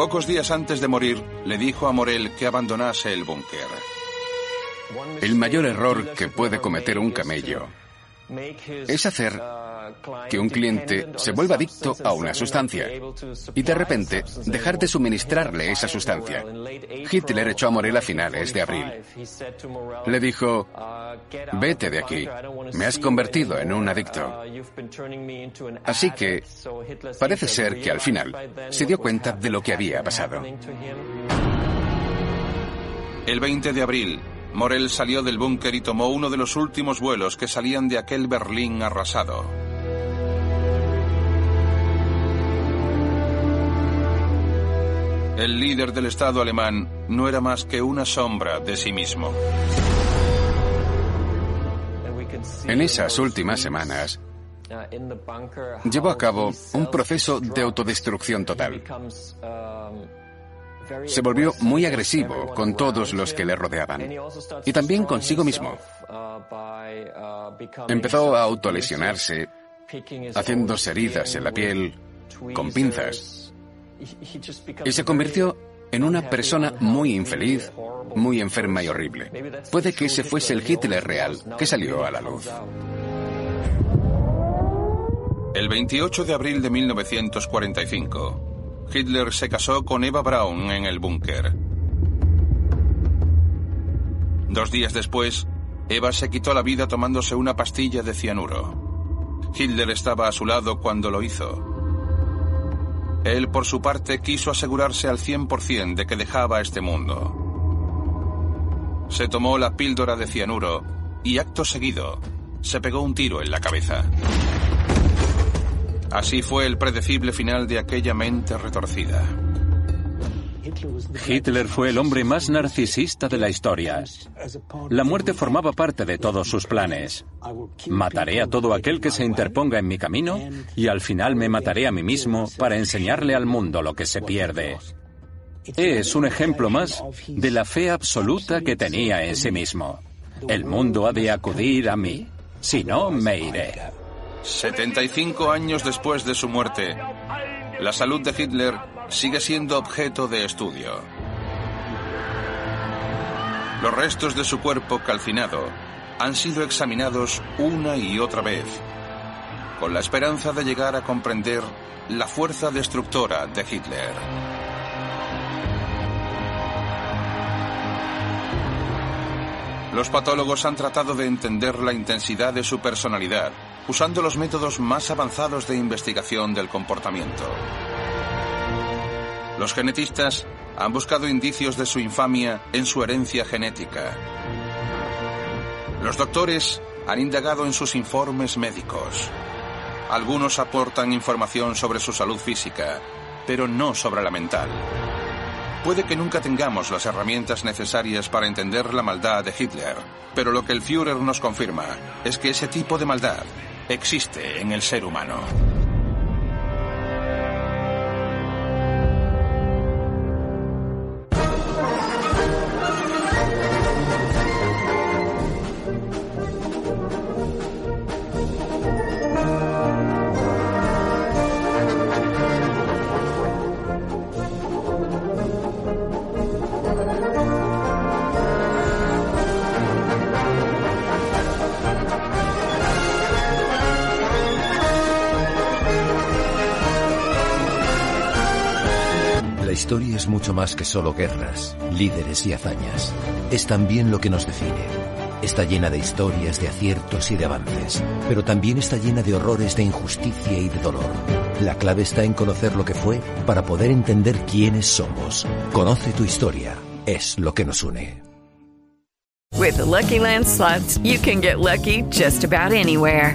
[SPEAKER 2] Pocos días antes de morir, le dijo a Morel que abandonase el búnker.
[SPEAKER 3] El mayor error que puede cometer un camello es hacer que un cliente se vuelva adicto a una sustancia y de repente dejar de suministrarle esa sustancia. Hitler echó a Morel a finales de abril. Le dijo, vete de aquí, me has convertido en un adicto. Así que parece ser que al final se dio cuenta de lo que había pasado.
[SPEAKER 2] El 20 de abril, Morel salió del búnker y tomó uno de los últimos vuelos que salían de aquel Berlín arrasado. El líder del Estado alemán no era más que una sombra de sí mismo.
[SPEAKER 3] En esas últimas semanas, llevó a cabo un proceso de autodestrucción total. Se volvió muy agresivo con todos los que le rodeaban y también consigo mismo. Empezó a autolesionarse, haciéndose heridas en la piel con pinzas y se convirtió en una persona muy infeliz, muy enferma y horrible. Puede que ese fuese el Hitler real que salió a la luz.
[SPEAKER 2] El 28 de abril de 1945, Hitler se casó con Eva Braun en el búnker. Dos días después, Eva se quitó la vida tomándose una pastilla de cianuro. Hitler estaba a su lado cuando lo hizo. Él, por su parte, quiso asegurarse al 100% de que dejaba este mundo. Se tomó la píldora de cianuro y, acto seguido, se pegó un tiro en la cabeza. Así fue el predecible final de aquella mente retorcida.
[SPEAKER 4] Hitler fue el hombre más narcisista de la historia. La muerte formaba parte de todos sus planes. Mataré a todo aquel que se interponga en mi camino y al final me mataré a mí mismo para enseñarle al mundo lo que se pierde. Es un ejemplo más de la fe absoluta que tenía en sí mismo. El mundo ha de acudir a mí. Si no, me iré.
[SPEAKER 2] 75 años después de su muerte, la salud de Hitler sigue siendo objeto de estudio. Los restos de su cuerpo calcinado han sido examinados una y otra vez, con la esperanza de llegar a comprender la fuerza destructora de Hitler. Los patólogos han tratado de entender la intensidad de su personalidad usando los métodos más avanzados de investigación del comportamiento. Los genetistas han buscado indicios de su infamia en su herencia genética. Los doctores han indagado en sus informes médicos. Algunos aportan información sobre su salud física, pero no sobre la mental. Puede que nunca tengamos las herramientas necesarias para entender la maldad de Hitler, pero lo que el Führer nos confirma es que ese tipo de maldad existe en el ser humano.
[SPEAKER 11] Más que solo guerras, líderes y hazañas. Es también lo que nos define. Está llena de historias, de aciertos y de avances, pero también está llena de horrores, de injusticia y de dolor. La clave está en conocer lo que fue para poder entender quiénes somos. Conoce tu historia. Es lo que nos une.
[SPEAKER 12] With the Lucky Land slots, you can get lucky just about anywhere.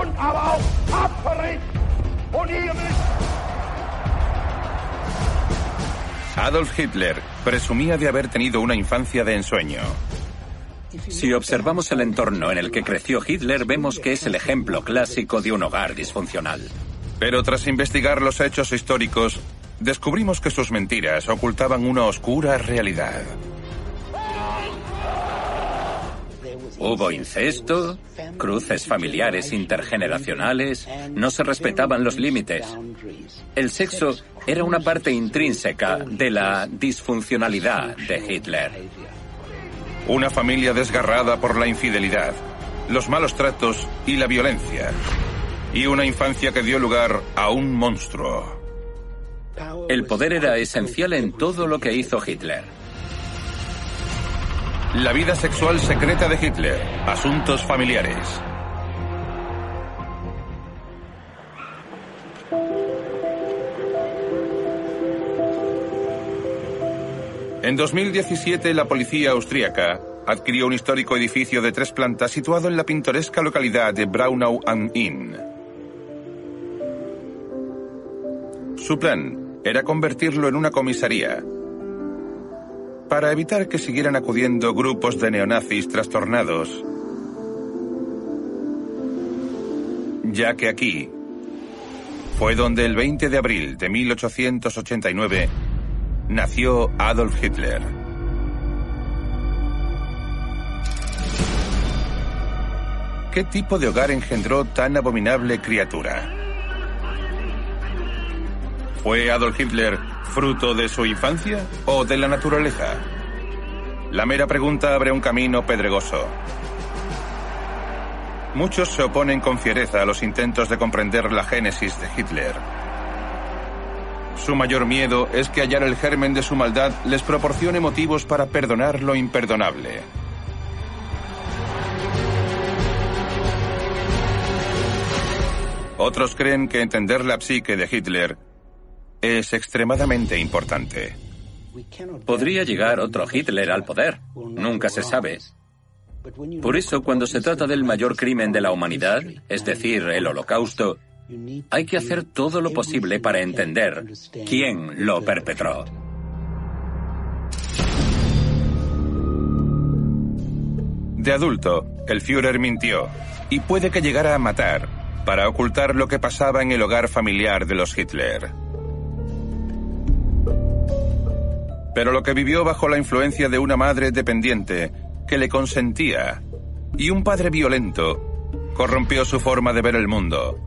[SPEAKER 13] Und aber auch tapferes und ihr
[SPEAKER 2] Adolf Hitler presumía de haber tenido una infancia de ensueño.
[SPEAKER 4] Si observamos el entorno en el que creció Hitler, vemos que es el ejemplo clásico de un hogar disfuncional.
[SPEAKER 2] Pero tras investigar los hechos históricos, descubrimos que sus mentiras ocultaban una oscura realidad.
[SPEAKER 4] Hubo incesto, cruces familiares intergeneracionales, no se respetaban los límites. El sexo era una parte intrínseca de la disfuncionalidad de Hitler.
[SPEAKER 2] Una familia desgarrada por la infidelidad, los malos tratos y la violencia. Y una infancia que dio lugar a un monstruo.
[SPEAKER 4] El poder era esencial en todo lo que hizo Hitler.
[SPEAKER 2] La vida sexual secreta de Hitler. Asuntos familiares. En 2017, la policía austríaca adquirió un histórico edificio de tres plantas situado en la pintoresca localidad de Braunau am Inn. Su plan era convertirlo en una comisaría, para evitar que siguieran acudiendo grupos de neonazis trastornados, ya que aquí fue donde el 20 de abril de 1889 nació Adolf Hitler. ¿Qué tipo de hogar engendró tan abominable criatura? ¿Fue Adolf Hitler fruto de su infancia o de la naturaleza? La mera pregunta abre un camino pedregoso. Muchos se oponen con fiereza a los intentos de comprender la génesis de Hitler. Su mayor miedo es que hallar el germen de su maldad les proporcione motivos para perdonar lo imperdonable. Otros creen que entender la psique de Hitler es extremadamente importante.
[SPEAKER 4] Podría llegar otro Hitler al poder. Nunca se sabe. Por eso, cuando se trata del mayor crimen de la humanidad, es decir, el holocausto, hay que hacer todo lo posible para entender quién lo perpetró.
[SPEAKER 2] De adulto, el Führer mintió. y puede que llegara a matar para ocultar lo que pasaba en el hogar familiar de los Hitler. Pero lo que vivió bajo la influencia de una madre dependiente que le consentía y un padre violento corrompió su forma de ver el mundo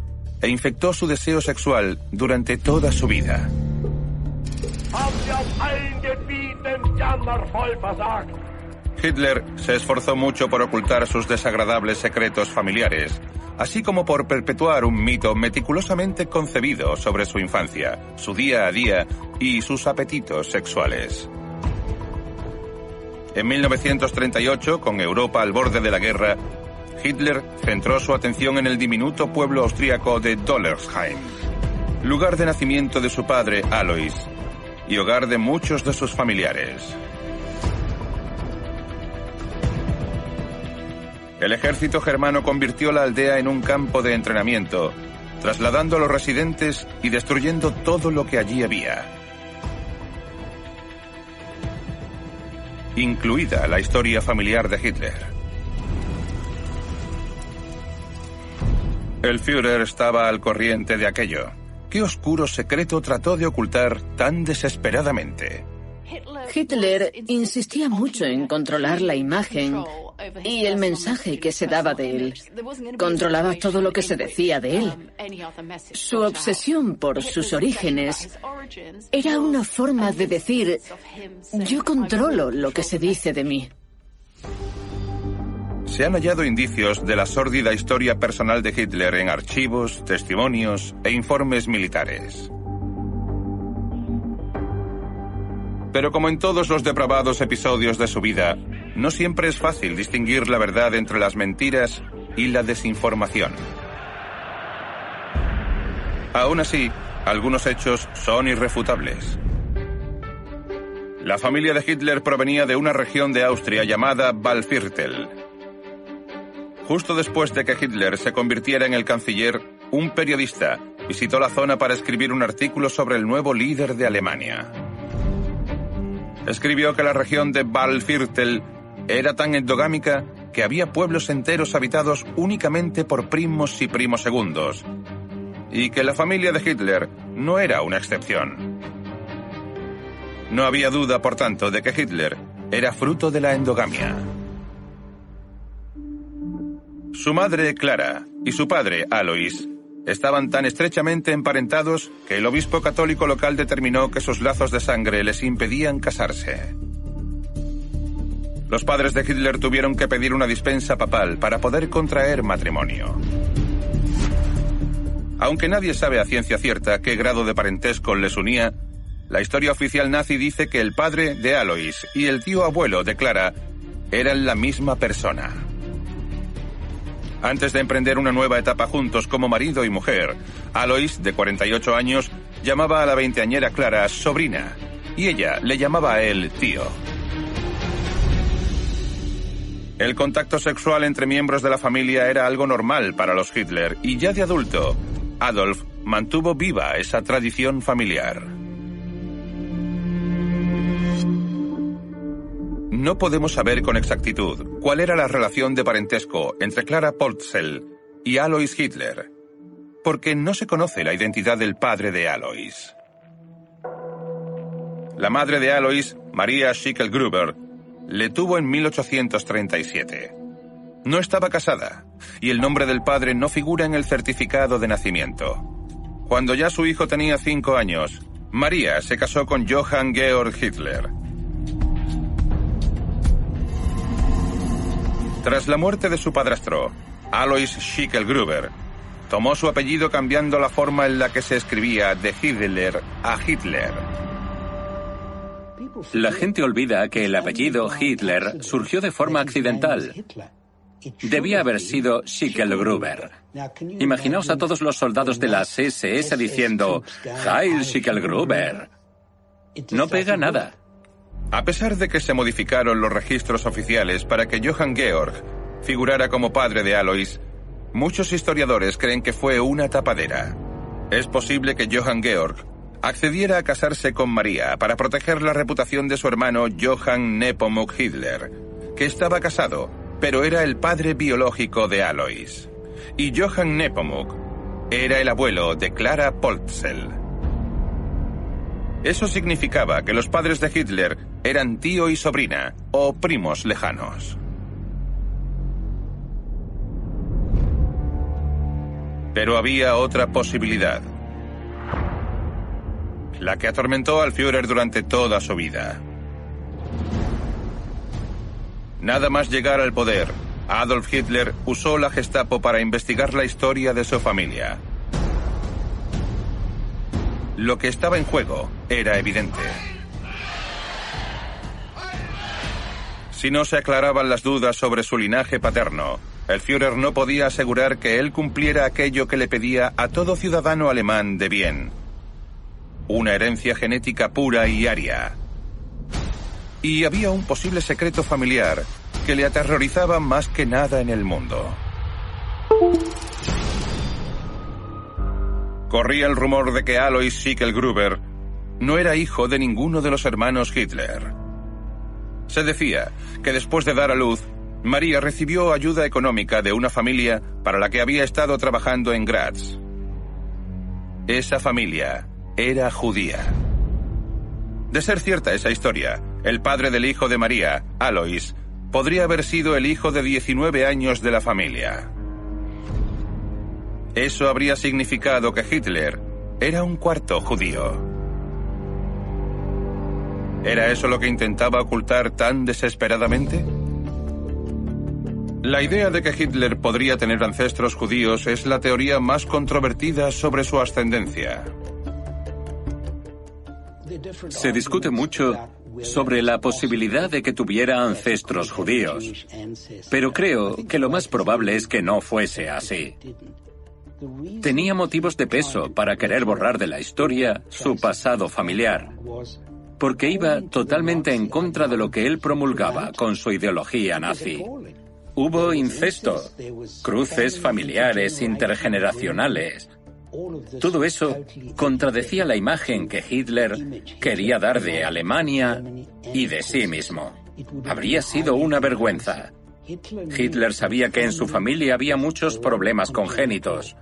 [SPEAKER 2] e infectó su deseo sexual durante toda su vida. Hitler se esforzó mucho por ocultar sus desagradables secretos familiares, así como por perpetuar un mito meticulosamente concebido sobre su infancia, su día a día y sus apetitos sexuales. En 1938, con Europa al borde de la guerra, Hitler centró su atención en el diminuto pueblo austríaco de Dollersheim, lugar de nacimiento de su padre Alois y hogar de muchos de sus familiares. El ejército germano convirtió la aldea en un campo de entrenamiento, trasladando a los residentes y destruyendo todo lo que allí había. Incluida la historia familiar de Hitler. El Führer estaba al corriente de aquello. ¿Qué oscuro secreto trató de ocultar tan desesperadamente?
[SPEAKER 14] Hitler insistía mucho en controlar la imagen y el mensaje que se daba de él. Controlaba todo lo que se decía de él. Su obsesión por sus orígenes era una forma de decir, yo controlo lo que se dice de mí
[SPEAKER 2] se han hallado indicios de la sórdida historia personal de Hitler en archivos, testimonios e informes militares. Pero como en todos los depravados episodios de su vida, no siempre es fácil distinguir la verdad entre las mentiras y la desinformación. Aún así, algunos hechos son irrefutables. La familia de Hitler provenía de una región de Austria llamada Waldviertel, Justo después de que Hitler se convirtiera en el canciller, un periodista visitó la zona para escribir un artículo sobre el nuevo líder de Alemania. Escribió que la región de Waldviertel era tan endogámica que había pueblos enteros habitados únicamente por primos y primos segundos, y que la familia de Hitler no era una excepción. No había duda, por tanto, de que Hitler era fruto de la endogamia. Su madre, Clara, y su padre, Alois, estaban tan estrechamente emparentados que el obispo católico local determinó que sus lazos de sangre les impedían casarse. Los padres de Hitler tuvieron que pedir una dispensa papal para poder contraer matrimonio. Aunque nadie sabe a ciencia cierta qué grado de parentesco les unía, la historia oficial nazi dice que el padre de Alois y el tío abuelo de Clara eran la misma persona. Antes de emprender una nueva etapa juntos como marido y mujer, Alois, de 48 años, llamaba a la veinteañera Clara sobrina y ella le llamaba a él tío. El contacto sexual entre miembros de la familia era algo normal para los Hitler y ya de adulto, Adolf mantuvo viva esa tradición familiar. No podemos saber con exactitud cuál era la relación de parentesco entre Clara Poltzel y Alois Hitler, porque no se conoce la identidad del padre de Alois. La madre de Alois, María Schickel-Gruber, le tuvo en 1837. No estaba casada y el nombre del padre no figura en el certificado de nacimiento. Cuando ya su hijo tenía cinco años, María se casó con Johann Georg Hitler. Tras la muerte de su padrastro, Alois Schickel-Gruber, tomó su apellido cambiando la forma en la que se escribía de Hitler a Hitler.
[SPEAKER 4] La gente olvida que el apellido Hitler surgió de forma accidental. Debía haber sido Schickel-Gruber. Imaginaos a todos los soldados de las SS diciendo Heil Schickel-Gruber. No pega nada.
[SPEAKER 2] A pesar de que se modificaron los registros oficiales para que Johann Georg figurara como padre de Alois, muchos historiadores creen que fue una tapadera. Es posible que Johann Georg accediera a casarse con María para proteger la reputación de su hermano Johann Nepomuk Hitler, que estaba casado, pero era el padre biológico de Alois. y Johann Nepomuk era el abuelo de Clara Poltzel. Eso significaba que los padres de Hitler eran tío y sobrina, o primos lejanos. Pero había otra posibilidad. La que atormentó al Führer durante toda su vida. Nada más llegar al poder, Adolf Hitler usó la Gestapo para investigar la historia de su familia. Lo que estaba en juego era evidente. Si no se aclaraban las dudas sobre su linaje paterno, el Führer no podía asegurar que él cumpliera aquello que le pedía a todo ciudadano alemán de bien. Una herencia genética pura y aria. Y había un posible secreto familiar que le aterrorizaba más que nada en el mundo. Corría el rumor de que Alois Schickelgruber no era hijo de ninguno de los hermanos Hitler. Se decía que después de dar a luz, María recibió ayuda económica de una familia para la que había estado trabajando en Graz. Esa familia era judía. De ser cierta esa historia, el padre del hijo de María, Alois, podría haber sido el hijo de 19 años de la familia. Eso habría significado que Hitler era un cuarto judío. ¿Era eso lo que intentaba ocultar tan desesperadamente? La idea de que Hitler podría tener ancestros judíos es la teoría más controvertida sobre su ascendencia.
[SPEAKER 4] Se discute mucho sobre la posibilidad de que tuviera ancestros judíos, pero creo que lo más probable es que no fuese así. Tenía motivos de peso para querer borrar de la historia su pasado familiar, porque iba totalmente en contra de lo que él promulgaba con su ideología nazi. Hubo incesto, cruces familiares intergeneracionales. Todo eso contradecía la imagen que Hitler quería dar de Alemania y de sí mismo. Habría sido una vergüenza. Hitler sabía que en su familia había muchos problemas congénitos.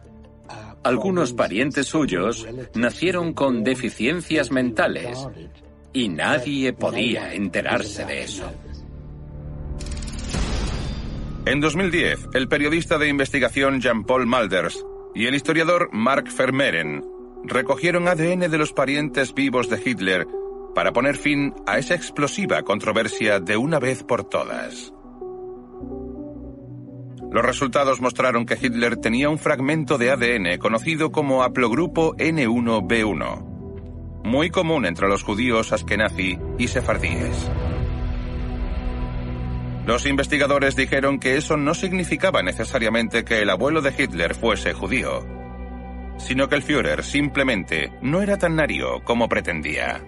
[SPEAKER 4] Algunos parientes suyos nacieron con deficiencias mentales y nadie podía enterarse de eso.
[SPEAKER 2] En 2010, el periodista de investigación Jean-Paul Malders y el historiador Mark Vermeeren recogieron ADN de los parientes vivos de Hitler para poner fin a esa explosiva controversia de una vez por todas. Los resultados mostraron que Hitler tenía un fragmento de ADN conocido como haplogrupo N1B1, muy común entre los judíos askenazi y sefardíes. Los investigadores dijeron que eso no significaba necesariamente que el abuelo de Hitler fuese judío, sino que el Führer simplemente no era tan nario como pretendía.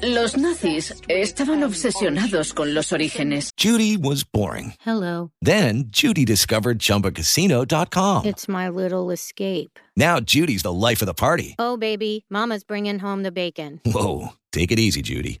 [SPEAKER 14] Los nazis estaban obsesionados con los orígenes.
[SPEAKER 6] Judy was boring.
[SPEAKER 7] Hello.
[SPEAKER 6] Then Judy discovered ChumbaCasino.com.
[SPEAKER 7] It's my little escape.
[SPEAKER 6] Now Judy's the life of the party.
[SPEAKER 7] Oh, baby, Mama's bringing home the bacon.
[SPEAKER 6] Whoa, take it easy, Judy.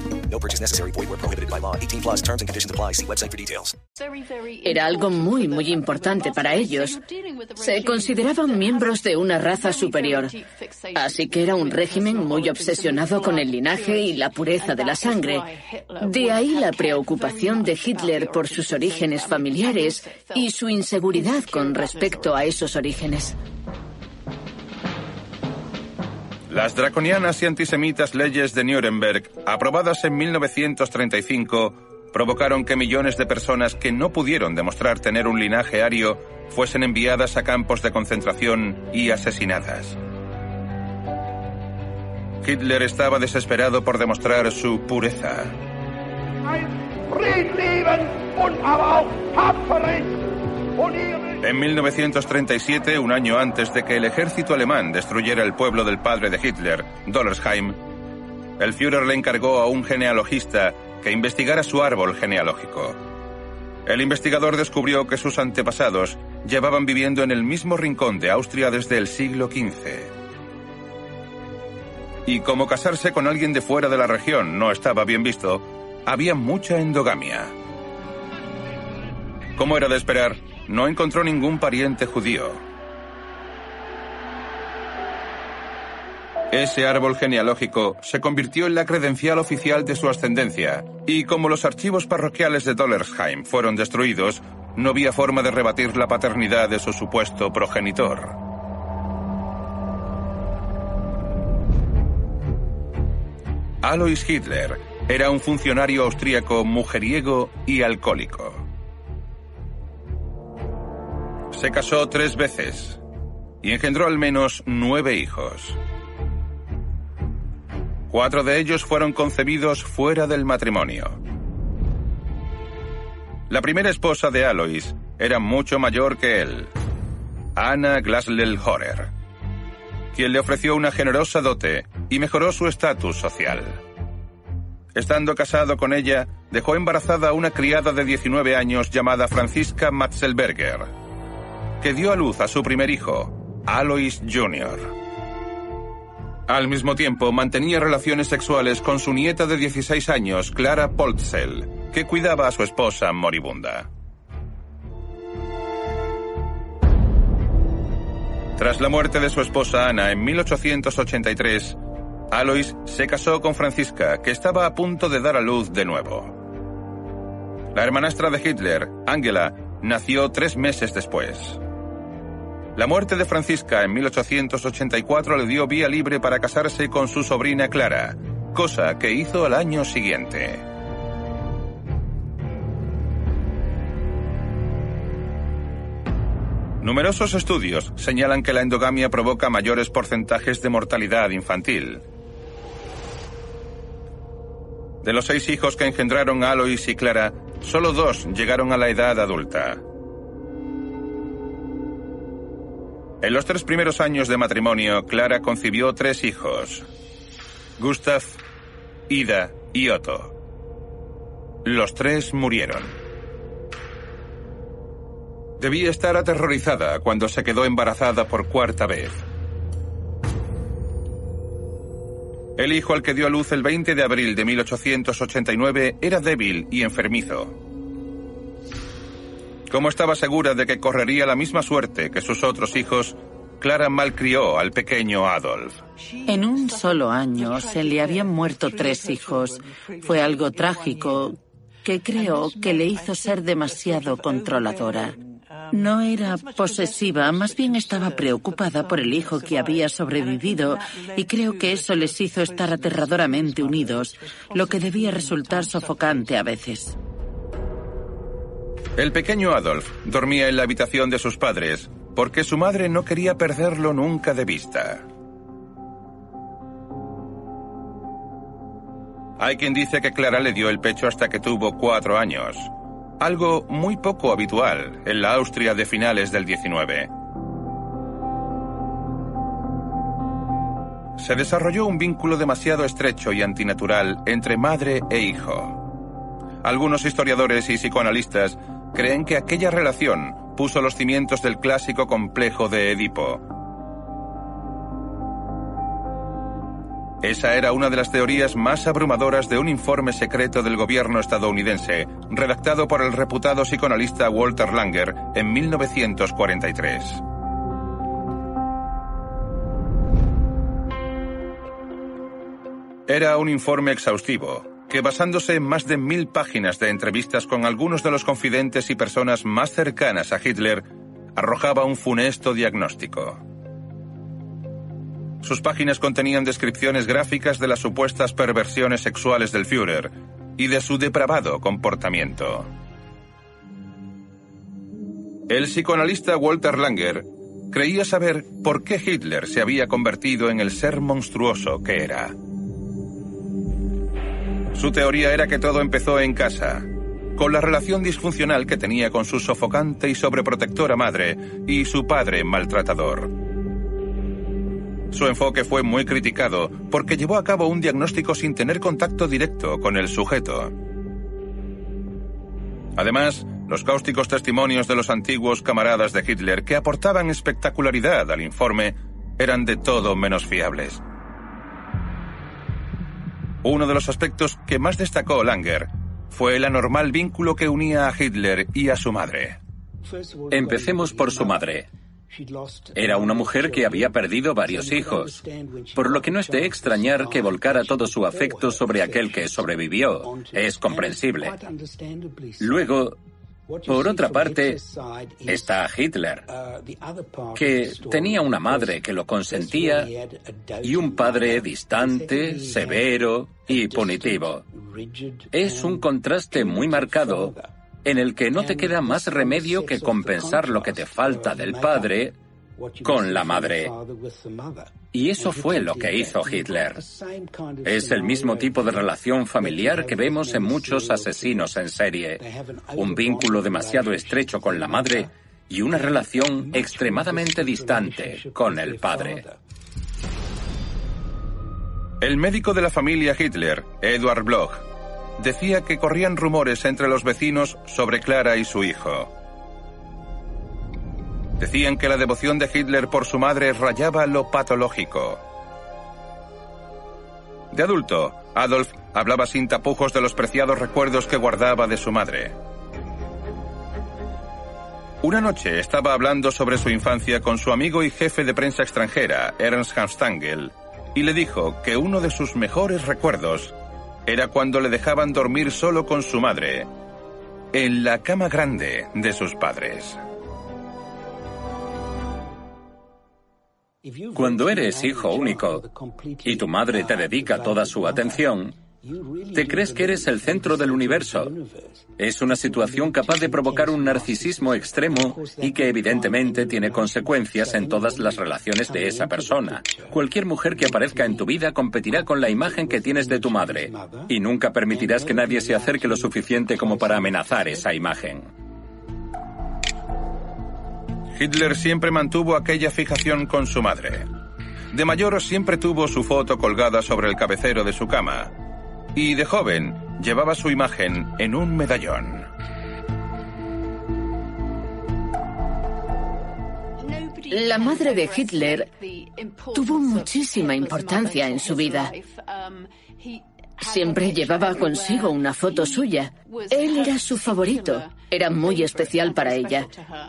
[SPEAKER 15] No purchase necessary. Void where prohibited by law. 18 plus terms and conditions apply. See website for details.
[SPEAKER 14] Era algo muy, muy importante para ellos. Se consideraban miembros de una raza superior. Así que era un régimen muy obsesionado con el linaje y la pureza de la sangre. De ahí la preocupación de Hitler por sus orígenes familiares y su inseguridad con respecto a esos orígenes.
[SPEAKER 2] Las draconianas y antisemitas leyes de Nuremberg, aprobadas en 1935, provocaron que millones de personas que no pudieron demostrar tener un linaje ario fuesen enviadas a campos de concentración y asesinadas. Hitler estaba desesperado por demostrar su pureza. En 1937, un año antes de que el ejército alemán destruyera el pueblo del padre de Hitler, Dollersheim, el Führer le encargó a un genealogista que investigara su árbol genealógico. El investigador descubrió que sus antepasados llevaban viviendo en el mismo rincón de Austria desde el siglo XV. Y como casarse con alguien de fuera de la región no estaba bien visto, había mucha endogamia. Como era de esperar, no encontró ningún pariente judío. Ese árbol genealógico se convirtió en la credencial oficial de su ascendencia, y como los archivos parroquiales de Dollersheim fueron destruidos, no había forma de rebatir la paternidad de su supuesto progenitor. Alois Hitler era un funcionario austríaco mujeriego y alcohólico. Se casó tres veces y engendró al menos nueve hijos. Cuatro de ellos fueron concebidos fuera del matrimonio. La primera esposa de Alois era mucho mayor que él, Anna Glasl-Horer, quien le ofreció una generosa dote y mejoró su estatus social. Estando casado con ella, dejó embarazada a una criada de 19 años llamada Franziska Matzelberger, que dio a luz a su primer hijo, Alois Jr. Al mismo tiempo, mantenía relaciones sexuales con su nieta de 16 años, Clara Poltzel, que cuidaba a su esposa moribunda. Tras la muerte de su esposa Ana en 1883, Alois se casó con Francisca, que estaba a punto de dar a luz de nuevo. La hermanastra de Hitler, Angela, nació tres meses después. La muerte de Francisca en 1884 le dio vía libre para casarse con su sobrina Clara, cosa que hizo al año siguiente. Numerosos estudios señalan que la endogamia provoca mayores porcentajes de mortalidad infantil. De los seis hijos que engendraron Alois y Clara, solo dos llegaron a la edad adulta. En los tres primeros años de matrimonio, Clara concibió tres hijos. Gustav, Ida y Otto. Los tres murieron. Debía estar aterrorizada cuando se quedó embarazada por cuarta vez. El hijo al que dio a luz el 20 de abril de 1889 era débil y enfermizo. Como estaba segura de que correría la misma suerte que sus otros hijos, Clara malcrió al pequeño Adolf.
[SPEAKER 16] En un solo año se le habían muerto tres hijos. Fue algo trágico que creo que le hizo ser demasiado controladora. No era posesiva, más bien estaba preocupada por el hijo que había sobrevivido y creo que eso les hizo estar aterradoramente unidos, lo que debía resultar sofocante a veces.
[SPEAKER 2] El pequeño Adolf dormía en la habitación de sus padres porque su madre no quería perderlo nunca de vista. Hay quien dice que Clara le dio el pecho hasta que tuvo cuatro años, algo muy poco habitual en la Austria de finales del 19. Se desarrolló un vínculo demasiado estrecho y antinatural entre madre e hijo. Algunos historiadores y psicoanalistas creen que aquella relación puso los cimientos del clásico complejo de Edipo. Esa era una de las teorías más abrumadoras de un informe secreto del gobierno estadounidense, redactado por el reputado psicoanalista Walter Langer en 1943. Era un informe exhaustivo, que basándose en más de mil páginas de entrevistas con algunos de los confidentes y personas más cercanas a Hitler, arrojaba un funesto diagnóstico. Sus páginas contenían descripciones gráficas de las supuestas perversiones sexuales del Führer y de su depravado comportamiento. El psicoanalista Walter Langer creía saber por qué Hitler se había convertido en el ser monstruoso que era. Su teoría era que todo empezó en casa, con la relación disfuncional que tenía con su sofocante y sobreprotectora madre y su padre maltratador. Su enfoque fue muy criticado porque llevó a cabo un diagnóstico sin tener contacto directo con el sujeto. Además, Los cáusticos testimonios de los antiguos camaradas de Hitler que aportaban espectacularidad al informe eran de todo menos fiables. Uno de los aspectos que más destacó Langer fue el anormal vínculo que unía a Hitler y a su madre.
[SPEAKER 4] Empecemos por su madre. Era una mujer que había perdido varios hijos, por lo que no es de extrañar que volcara todo su afecto sobre aquel que sobrevivió. Es comprensible. Luego, por otra parte, está Hitler, que tenía una madre que lo consentía y un padre distante, severo y punitivo. Es un contraste muy marcado en el que no te queda más remedio que compensar lo que te falta del padre con la madre. Y eso fue lo que hizo Hitler. Es el mismo tipo de relación familiar que vemos en muchos asesinos en serie. Un vínculo demasiado estrecho con la madre y una relación extremadamente distante con el padre.
[SPEAKER 2] El médico de la familia Hitler, Eduard Bloch, decía que corrían rumores entre los vecinos sobre Clara y su hijo. Decían que la devoción de Hitler por su madre rayaba lo patológico. De adulto, Adolf hablaba sin tapujos de los preciados recuerdos que guardaba de su madre. Una noche estaba hablando sobre su infancia con su amigo y jefe de prensa extranjera, Ernst Hanstangel, y le dijo que uno de sus mejores recuerdos era cuando le dejaban dormir solo con su madre, en la cama grande de sus padres.
[SPEAKER 4] Cuando eres hijo único y tu madre te dedica toda su atención, te crees que eres el centro del universo. Es una situación capaz de provocar un narcisismo extremo y que evidentemente tiene consecuencias en todas las relaciones de esa persona. Cualquier mujer que aparezca en tu vida competirá con la imagen que tienes de tu madre y nunca permitirás que nadie se acerque lo suficiente como para amenazar esa imagen.
[SPEAKER 2] Hitler siempre mantuvo aquella fijación con su madre. De mayor siempre tuvo su foto colgada sobre el cabecero de su cama, y de joven llevaba su imagen en un medallón.
[SPEAKER 14] La madre de Hitler tuvo muchísima importancia en su vida. Siempre llevaba consigo una foto suya. Él era su favorito. Era muy especial para ella.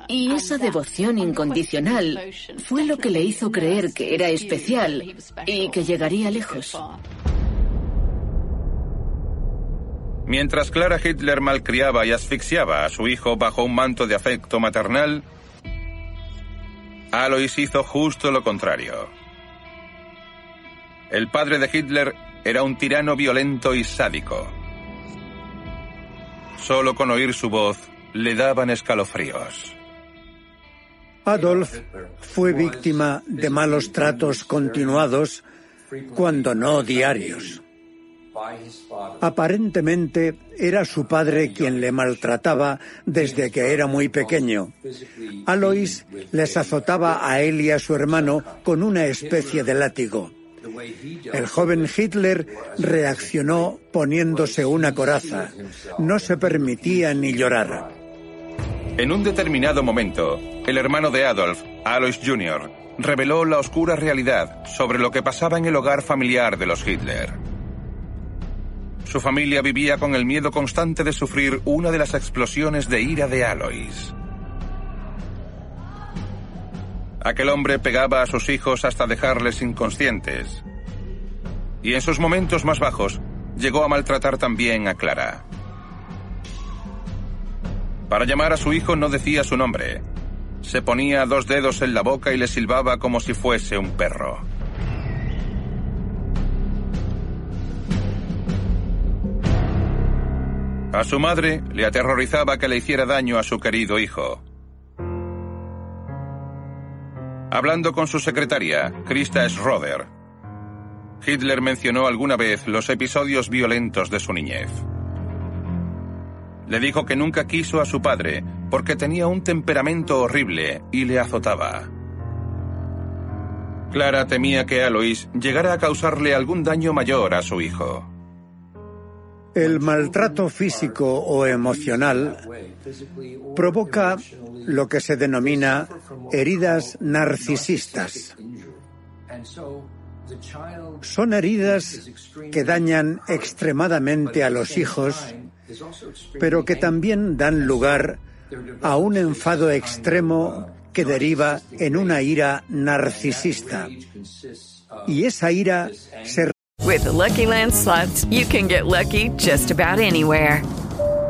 [SPEAKER 14] Y esa devoción incondicional fue lo que le hizo creer que era especial y que llegaría lejos.
[SPEAKER 2] Mientras Clara Hitler malcriaba y asfixiaba a su hijo bajo un manto de afecto maternal, Alois hizo justo lo contrario. El padre de Hitler era un tirano violento y sádico. Solo con oír su voz le daban escalofríos.
[SPEAKER 17] Adolf fue víctima de malos tratos continuados, cuando no diarios. Aparentemente era su padre quien le maltrataba desde que era muy pequeño. Alois les azotaba a él y a su hermano con una especie de látigo. El joven Hitler reaccionó poniéndose una coraza. No se permitía ni llorar.
[SPEAKER 2] En un determinado momento, el hermano de Adolf, Alois Jr., reveló la oscura realidad sobre lo que pasaba en el hogar familiar de los Hitler. Su familia vivía con el miedo constante de sufrir una de las explosiones de ira de Alois. Aquel hombre pegaba a sus hijos hasta dejarles inconscientes. Y en sus momentos más bajos llegó a maltratar también a Clara. Para llamar a su hijo no decía su nombre. Se ponía dos dedos en la boca y le silbaba como si fuese un perro. A su madre le aterrorizaba que le hiciera daño a su querido hijo. Hablando con su secretaria, Krista Schroeder, Hitler mencionó alguna vez los episodios violentos de su niñez. Le dijo que nunca quiso a su padre porque tenía un temperamento horrible y le azotaba. Clara temía que Alois llegara a causarle algún daño mayor a su hijo.
[SPEAKER 17] El maltrato físico o emocional provoca lo que se denomina heridas narcisistas. Son heridas que dañan extremadamente a los hijos, pero que también dan lugar a un enfado extremo que deriva en una ira narcisista. Y esa ira se
[SPEAKER 12] With Lucky you can get lucky just about anywhere.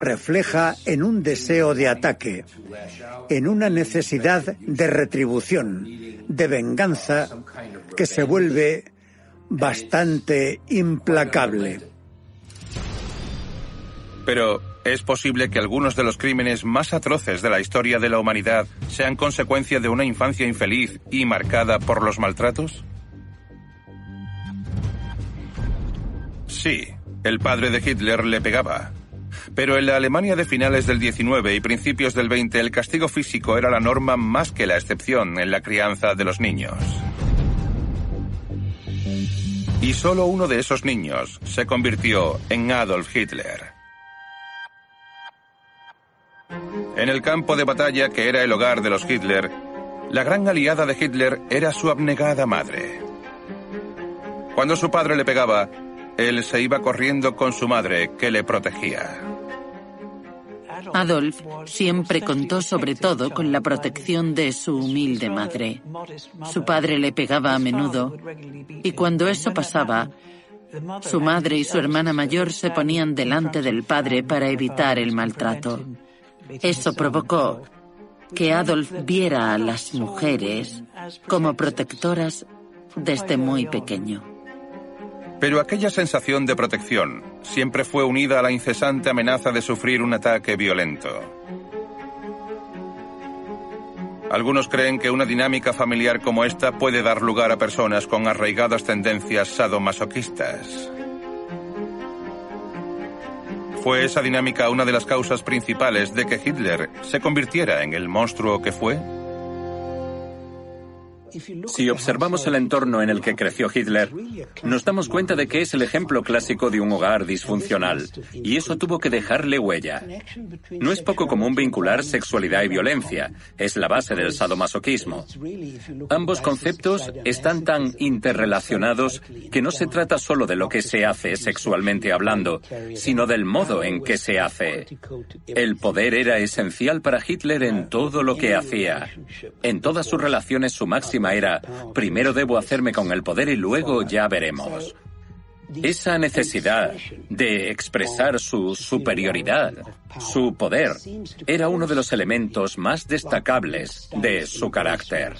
[SPEAKER 17] refleja en un deseo de ataque, en una necesidad de retribución, de venganza, que se vuelve bastante implacable.
[SPEAKER 2] Pero, ¿es posible que algunos de los crímenes más atroces de la historia de la humanidad sean consecuencia de una infancia infeliz y marcada por los maltratos? Sí, el padre de Hitler le pegaba. Pero en la Alemania de finales del 19 y principios del 20 el castigo físico era la norma más que la excepción en la crianza de los niños. Y solo uno de esos niños se convirtió en Adolf Hitler. En el campo de batalla que era el hogar de los Hitler, la gran aliada de Hitler era su abnegada madre. Cuando su padre le pegaba, él se iba corriendo con su madre que le protegía.
[SPEAKER 16] Adolf siempre contó sobre todo con la protección de su humilde madre. Su padre le pegaba a menudo y cuando eso pasaba, su madre y su hermana mayor se ponían delante del padre para evitar el maltrato. Eso provocó que Adolf viera a las mujeres como protectoras desde muy pequeño.
[SPEAKER 2] Pero aquella sensación de protección siempre fue unida a la incesante amenaza de sufrir un ataque violento. Algunos creen que una dinámica familiar como esta puede dar lugar a personas con arraigadas tendencias sadomasoquistas. ¿Fue esa dinámica una de las causas principales de que Hitler se convirtiera en el monstruo que fue?
[SPEAKER 4] Si observamos el entorno en el que creció Hitler, nos damos cuenta de que es el ejemplo clásico de un hogar disfuncional, y eso tuvo que dejarle huella. No es poco común vincular sexualidad y violencia, es la base del sadomasoquismo. Ambos conceptos están tan interrelacionados que no se trata solo de lo que se hace sexualmente hablando, sino del modo en que se hace. El poder era esencial para Hitler en todo lo que hacía. En todas sus relaciones su era, primero debo hacerme con el poder y luego ya veremos. Esa necesidad de expresar su superioridad, su poder, era uno de los elementos más destacables de su carácter.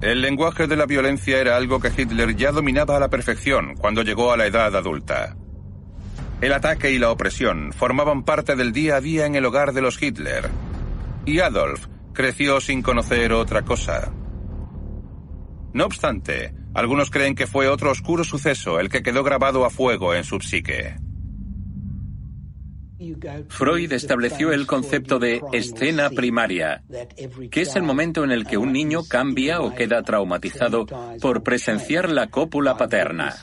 [SPEAKER 2] El lenguaje de la violencia era algo que Hitler ya dominaba a la perfección cuando llegó a la edad adulta. El ataque y la opresión formaban parte del día a día en el hogar de los Hitler. Y Adolf creció sin conocer otra cosa. No obstante, Algunos creen que fue otro oscuro suceso el que quedó grabado a fuego en su psique.
[SPEAKER 4] Freud estableció el concepto de escena primaria, que es el momento en el que un niño cambia o queda traumatizado por presenciar la cópula paterna.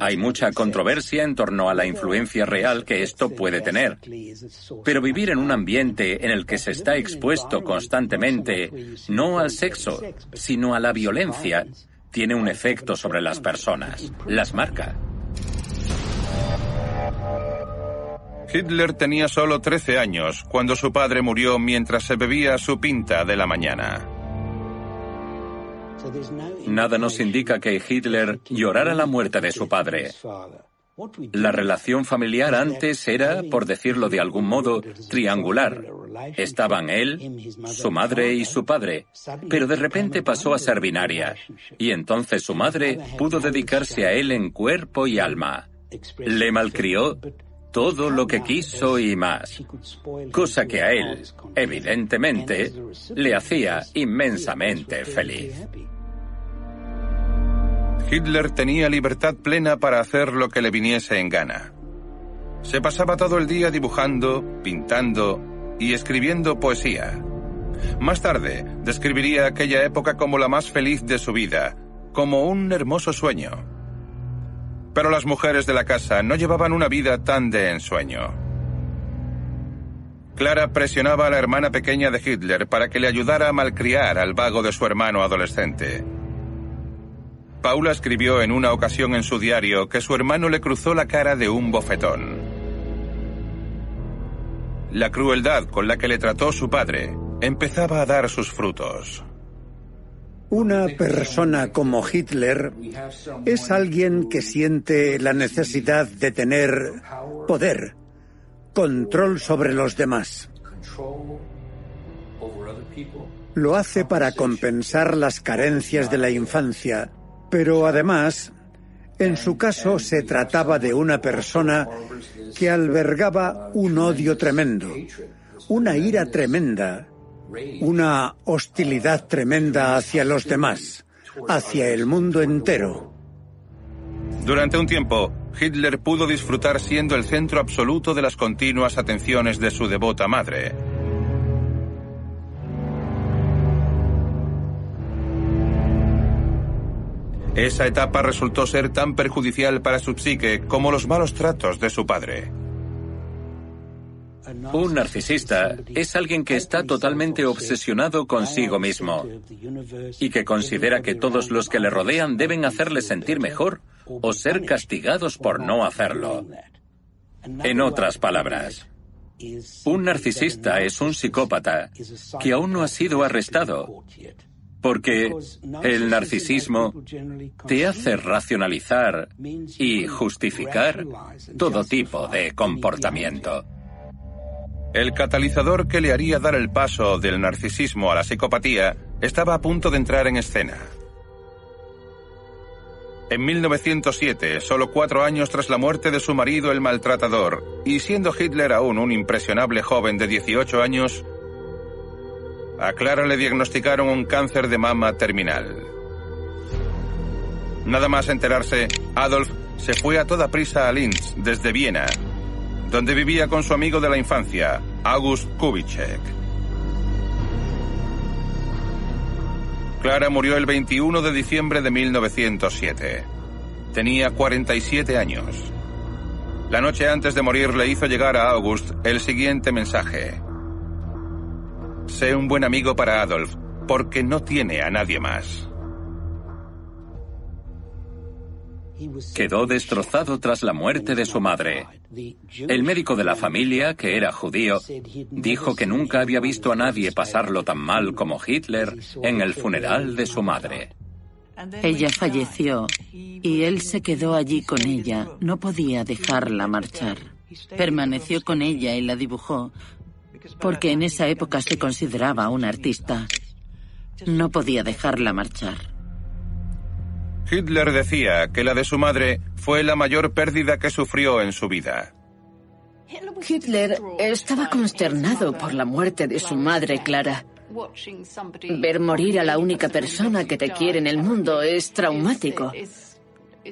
[SPEAKER 4] Hay mucha controversia en torno a la influencia real que esto puede tener, pero vivir en un ambiente en el que se está expuesto constantemente no al sexo, sino a la violencia, tiene un efecto sobre las personas, las marca.
[SPEAKER 2] Hitler tenía solo 13 años cuando su padre murió mientras se bebía su pinta de la mañana.
[SPEAKER 4] Nada nos indica que Hitler llorara la muerte de su padre. La relación familiar antes era, por decirlo de algún modo, triangular. Estaban él, su madre y su padre, pero de repente pasó a ser binaria, y entonces su madre pudo dedicarse a él en cuerpo y alma. Le malcrió, todo lo que quiso y más, cosa que a él, evidentemente, le hacía inmensamente feliz.
[SPEAKER 2] Hitler tenía libertad plena para hacer lo que le viniese en gana. Se pasaba todo el día dibujando, pintando y escribiendo poesía. Más tarde, describiría aquella época como la más feliz de su vida, como un hermoso sueño. Pero las mujeres de la casa no llevaban una vida tan de ensueño. Clara presionaba a la hermana pequeña de Hitler para que le ayudara a malcriar al vago de su hermano adolescente. Paula escribió en una ocasión en su diario que su hermano le cruzó la cara de un bofetón. La crueldad con la que le trató su padre empezaba a dar sus frutos.
[SPEAKER 17] Una persona como Hitler es alguien que siente la necesidad de tener poder, control sobre los demás. Lo hace para compensar las carencias de la infancia, pero además, en su caso se trataba de una persona que albergaba un odio tremendo, una ira tremenda, una hostilidad tremenda hacia los demás, hacia el mundo entero.
[SPEAKER 2] Durante un tiempo, Hitler pudo disfrutar siendo el centro absoluto de las continuas atenciones de su devota madre. Esa etapa resultó ser tan perjudicial para su psique como los malos tratos de su padre.
[SPEAKER 4] Un narcisista es alguien que está totalmente obsesionado consigo mismo y que considera que todos los que le rodean deben hacerle sentir mejor o ser castigados por no hacerlo. En otras palabras, un narcisista es un psicópata que aún no ha sido arrestado porque el narcisismo te hace racionalizar y justificar todo tipo de comportamiento.
[SPEAKER 2] El catalizador que le haría dar el paso del narcisismo a la psicopatía estaba a punto de entrar en escena. En 1907, solo cuatro años tras la muerte de su marido el maltratador, y siendo Hitler aún un impresionable joven de 18 años, a Clara le diagnosticaron un cáncer de mama terminal. Nada más enterarse, Adolf se fue a toda prisa a Linz desde Viena donde vivía con su amigo de la infancia, August Kubitschek. Clara murió el 21 de diciembre de 1907. Tenía 47 años. La noche antes de morir le hizo llegar a August el siguiente mensaje. Sé un buen amigo para Adolf, porque no tiene a nadie más.
[SPEAKER 4] Quedó destrozado tras la muerte de su madre. El médico de la familia, que era judío, dijo que nunca había visto a nadie pasarlo tan mal como Hitler en el funeral de su madre.
[SPEAKER 16] Ella falleció y él se quedó allí con ella. No podía dejarla marchar. Permaneció con ella y la dibujó porque en esa época se consideraba un artista. No podía dejarla marchar.
[SPEAKER 2] Hitler decía que la de su madre fue la mayor pérdida que sufrió en su vida.
[SPEAKER 14] Hitler estaba consternado por la muerte de su madre, Clara. Ver morir a la única persona que te quiere en el mundo es traumático.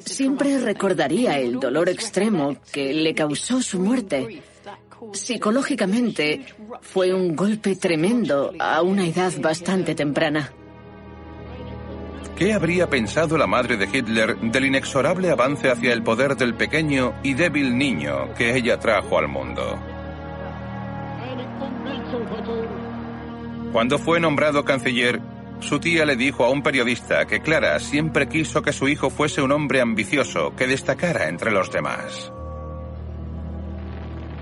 [SPEAKER 14] Siempre recordaría el dolor extremo que le causó su muerte. Psicológicamente fue un golpe tremendo a una edad bastante temprana.
[SPEAKER 2] ¿Qué habría pensado la madre de Hitler del inexorable avance hacia el poder del pequeño y débil niño que ella trajo al mundo? Cuando fue nombrado canciller, su tía le dijo a un periodista que Clara siempre quiso que su hijo fuese un hombre ambicioso que destacara entre los demás.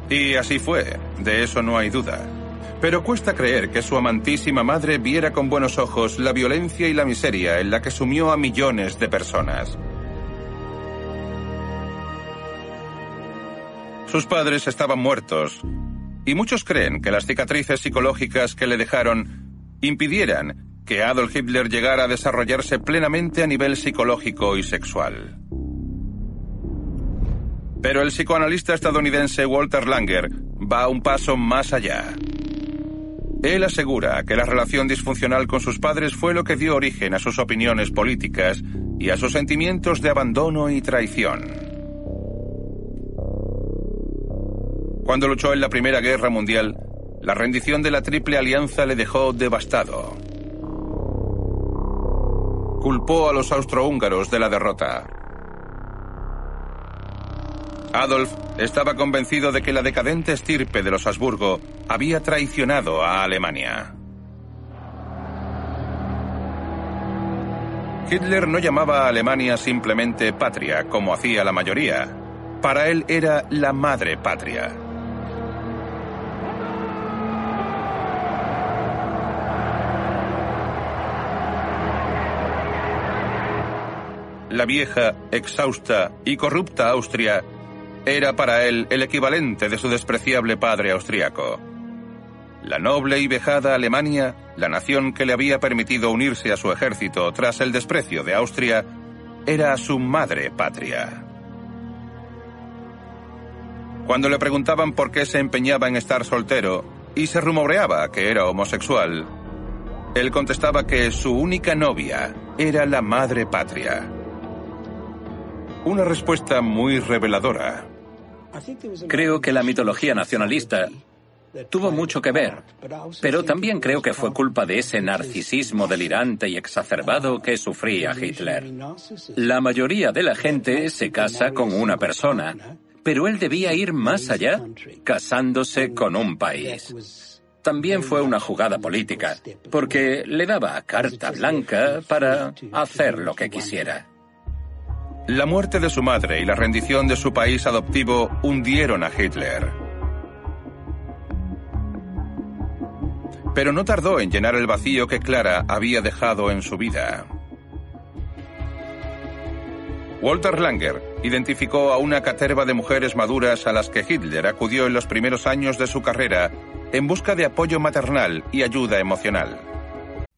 [SPEAKER 2] Y así fue, de eso no hay duda. Pero cuesta creer que su amantísima madre viera con buenos ojos la violencia y la miseria en la que sumió a millones de personas. Sus padres estaban muertos, y muchos creen que las cicatrices psicológicas que le dejaron impidieran que Adolf Hitler llegara a desarrollarse plenamente a nivel psicológico y sexual. Pero el psicoanalista estadounidense Walter Langer va un paso más allá. Él asegura que la relación disfuncional con sus padres fue lo que dio origen a sus opiniones políticas y a sus sentimientos de abandono y traición. Cuando luchó en la Primera Guerra Mundial, la rendición de la Triple Alianza le dejó devastado. Culpó a los austrohúngaros de la derrota. Adolf estaba convencido de que la decadente estirpe de los Habsburgo había traicionado a Alemania. Hitler no llamaba a Alemania simplemente patria, como hacía la mayoría. Para él era la madre patria. La vieja, exhausta y corrupta Austria era para él el equivalente de su despreciable padre austriaco. La noble y vejada Alemania, la nación que le había permitido unirse a su ejército tras el desprecio de Austria, era su madre patria. Cuando le preguntaban por qué se empeñaba en estar soltero y se rumoreaba que era homosexual, él contestaba que su única novia era la madre patria. Una respuesta muy reveladora.
[SPEAKER 4] Creo que la mitología nacionalista tuvo mucho que ver, pero también creo que fue culpa de ese narcisismo delirante y exacerbado que sufría Hitler. La mayoría de la gente se casa con una persona, pero él debía ir más allá, casándose con un país. También fue una jugada política, porque le daba carta blanca para hacer lo que quisiera.
[SPEAKER 2] La muerte de su madre y la rendición de su país adoptivo hundieron a Hitler. Pero no tardó en llenar el vacío que Clara había dejado en su vida. Walter Langer identificó a una caterva de mujeres maduras a las que Hitler acudió en los primeros años de su carrera en busca de apoyo maternal y ayuda emocional.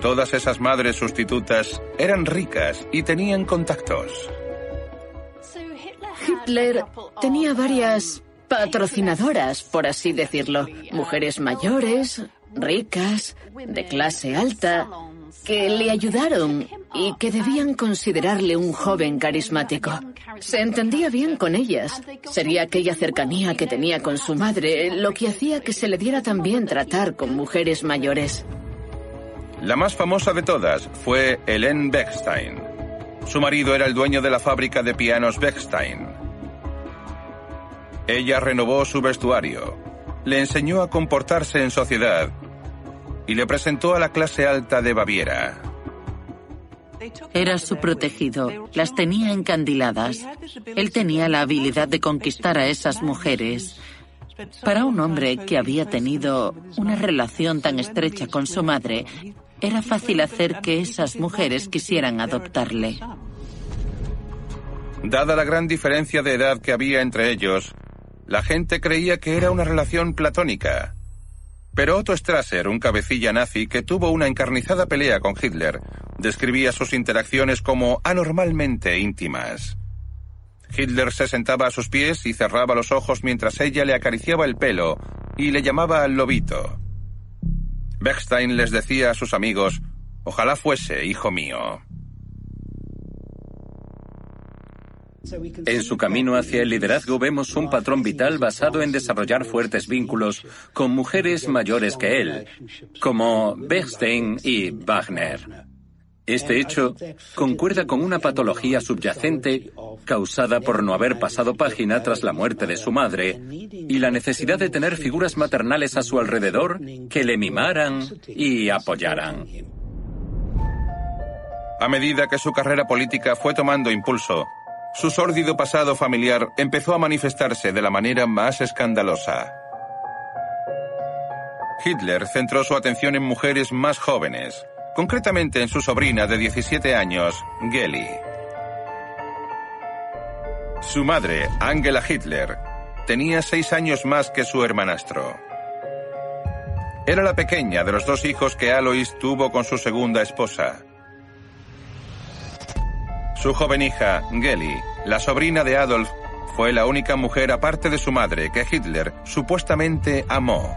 [SPEAKER 2] todas esas madres sustitutas eran ricas y tenían contactos.
[SPEAKER 14] Hitler tenía varias patrocinadoras, por así decirlo. Mujeres mayores, ricas, de clase alta. que le ayudaron y que debían considerarle un joven carismático. Se entendía bien con ellas. Sería aquella cercanía que tenía con su madre lo que hacía que se le diera también tratar con mujeres mayores.
[SPEAKER 2] La más famosa de todas fue Hélène Bechstein. Su marido era el dueño de la fábrica de pianos Bechstein. Ella renovó su vestuario, le enseñó a comportarse en sociedad y le presentó a la clase alta de Baviera.
[SPEAKER 16] Era su protegido, las tenía encandiladas. Él tenía la habilidad de conquistar a esas mujeres. Para un hombre que había tenido una relación tan estrecha con su madre, era fácil hacer que esas mujeres quisieran adoptarle.
[SPEAKER 2] Dada la gran diferencia de edad que había entre ellos, la gente creía que era una relación platónica. Pero Otto Strasser, un cabecilla nazi que tuvo una encarnizada pelea con Hitler, describía sus interacciones como anormalmente íntimas. Hitler se sentaba a sus pies y cerraba los ojos mientras ella le acariciaba el pelo y le llamaba al lobito. Bechstein les decía a sus amigos, ojalá fuese hijo mío.
[SPEAKER 4] En su camino hacia el liderazgo vemos un patrón vital basado en desarrollar fuertes vínculos con mujeres mayores que él, como Bechstein y Wagner. Este hecho concuerda con una patología subyacente causada por no haber pasado página tras la muerte de su madre y la necesidad de tener figuras maternales a su alrededor que le mimaran y apoyaran.
[SPEAKER 2] A medida que su carrera política fue tomando impulso, su sórdido pasado familiar empezó a manifestarse de la manera más escandalosa. Hitler centró su atención en mujeres más jóvenes, concretamente en su sobrina de 17 años, Geli. Su madre, Angela Hitler, tenía seis años más que su hermanastro. Era la pequeña de los dos hijos que Alois tuvo con su segunda esposa. Su joven hija, Geli, la sobrina de Adolf, fue la única mujer aparte de su madre que Hitler supuestamente amó.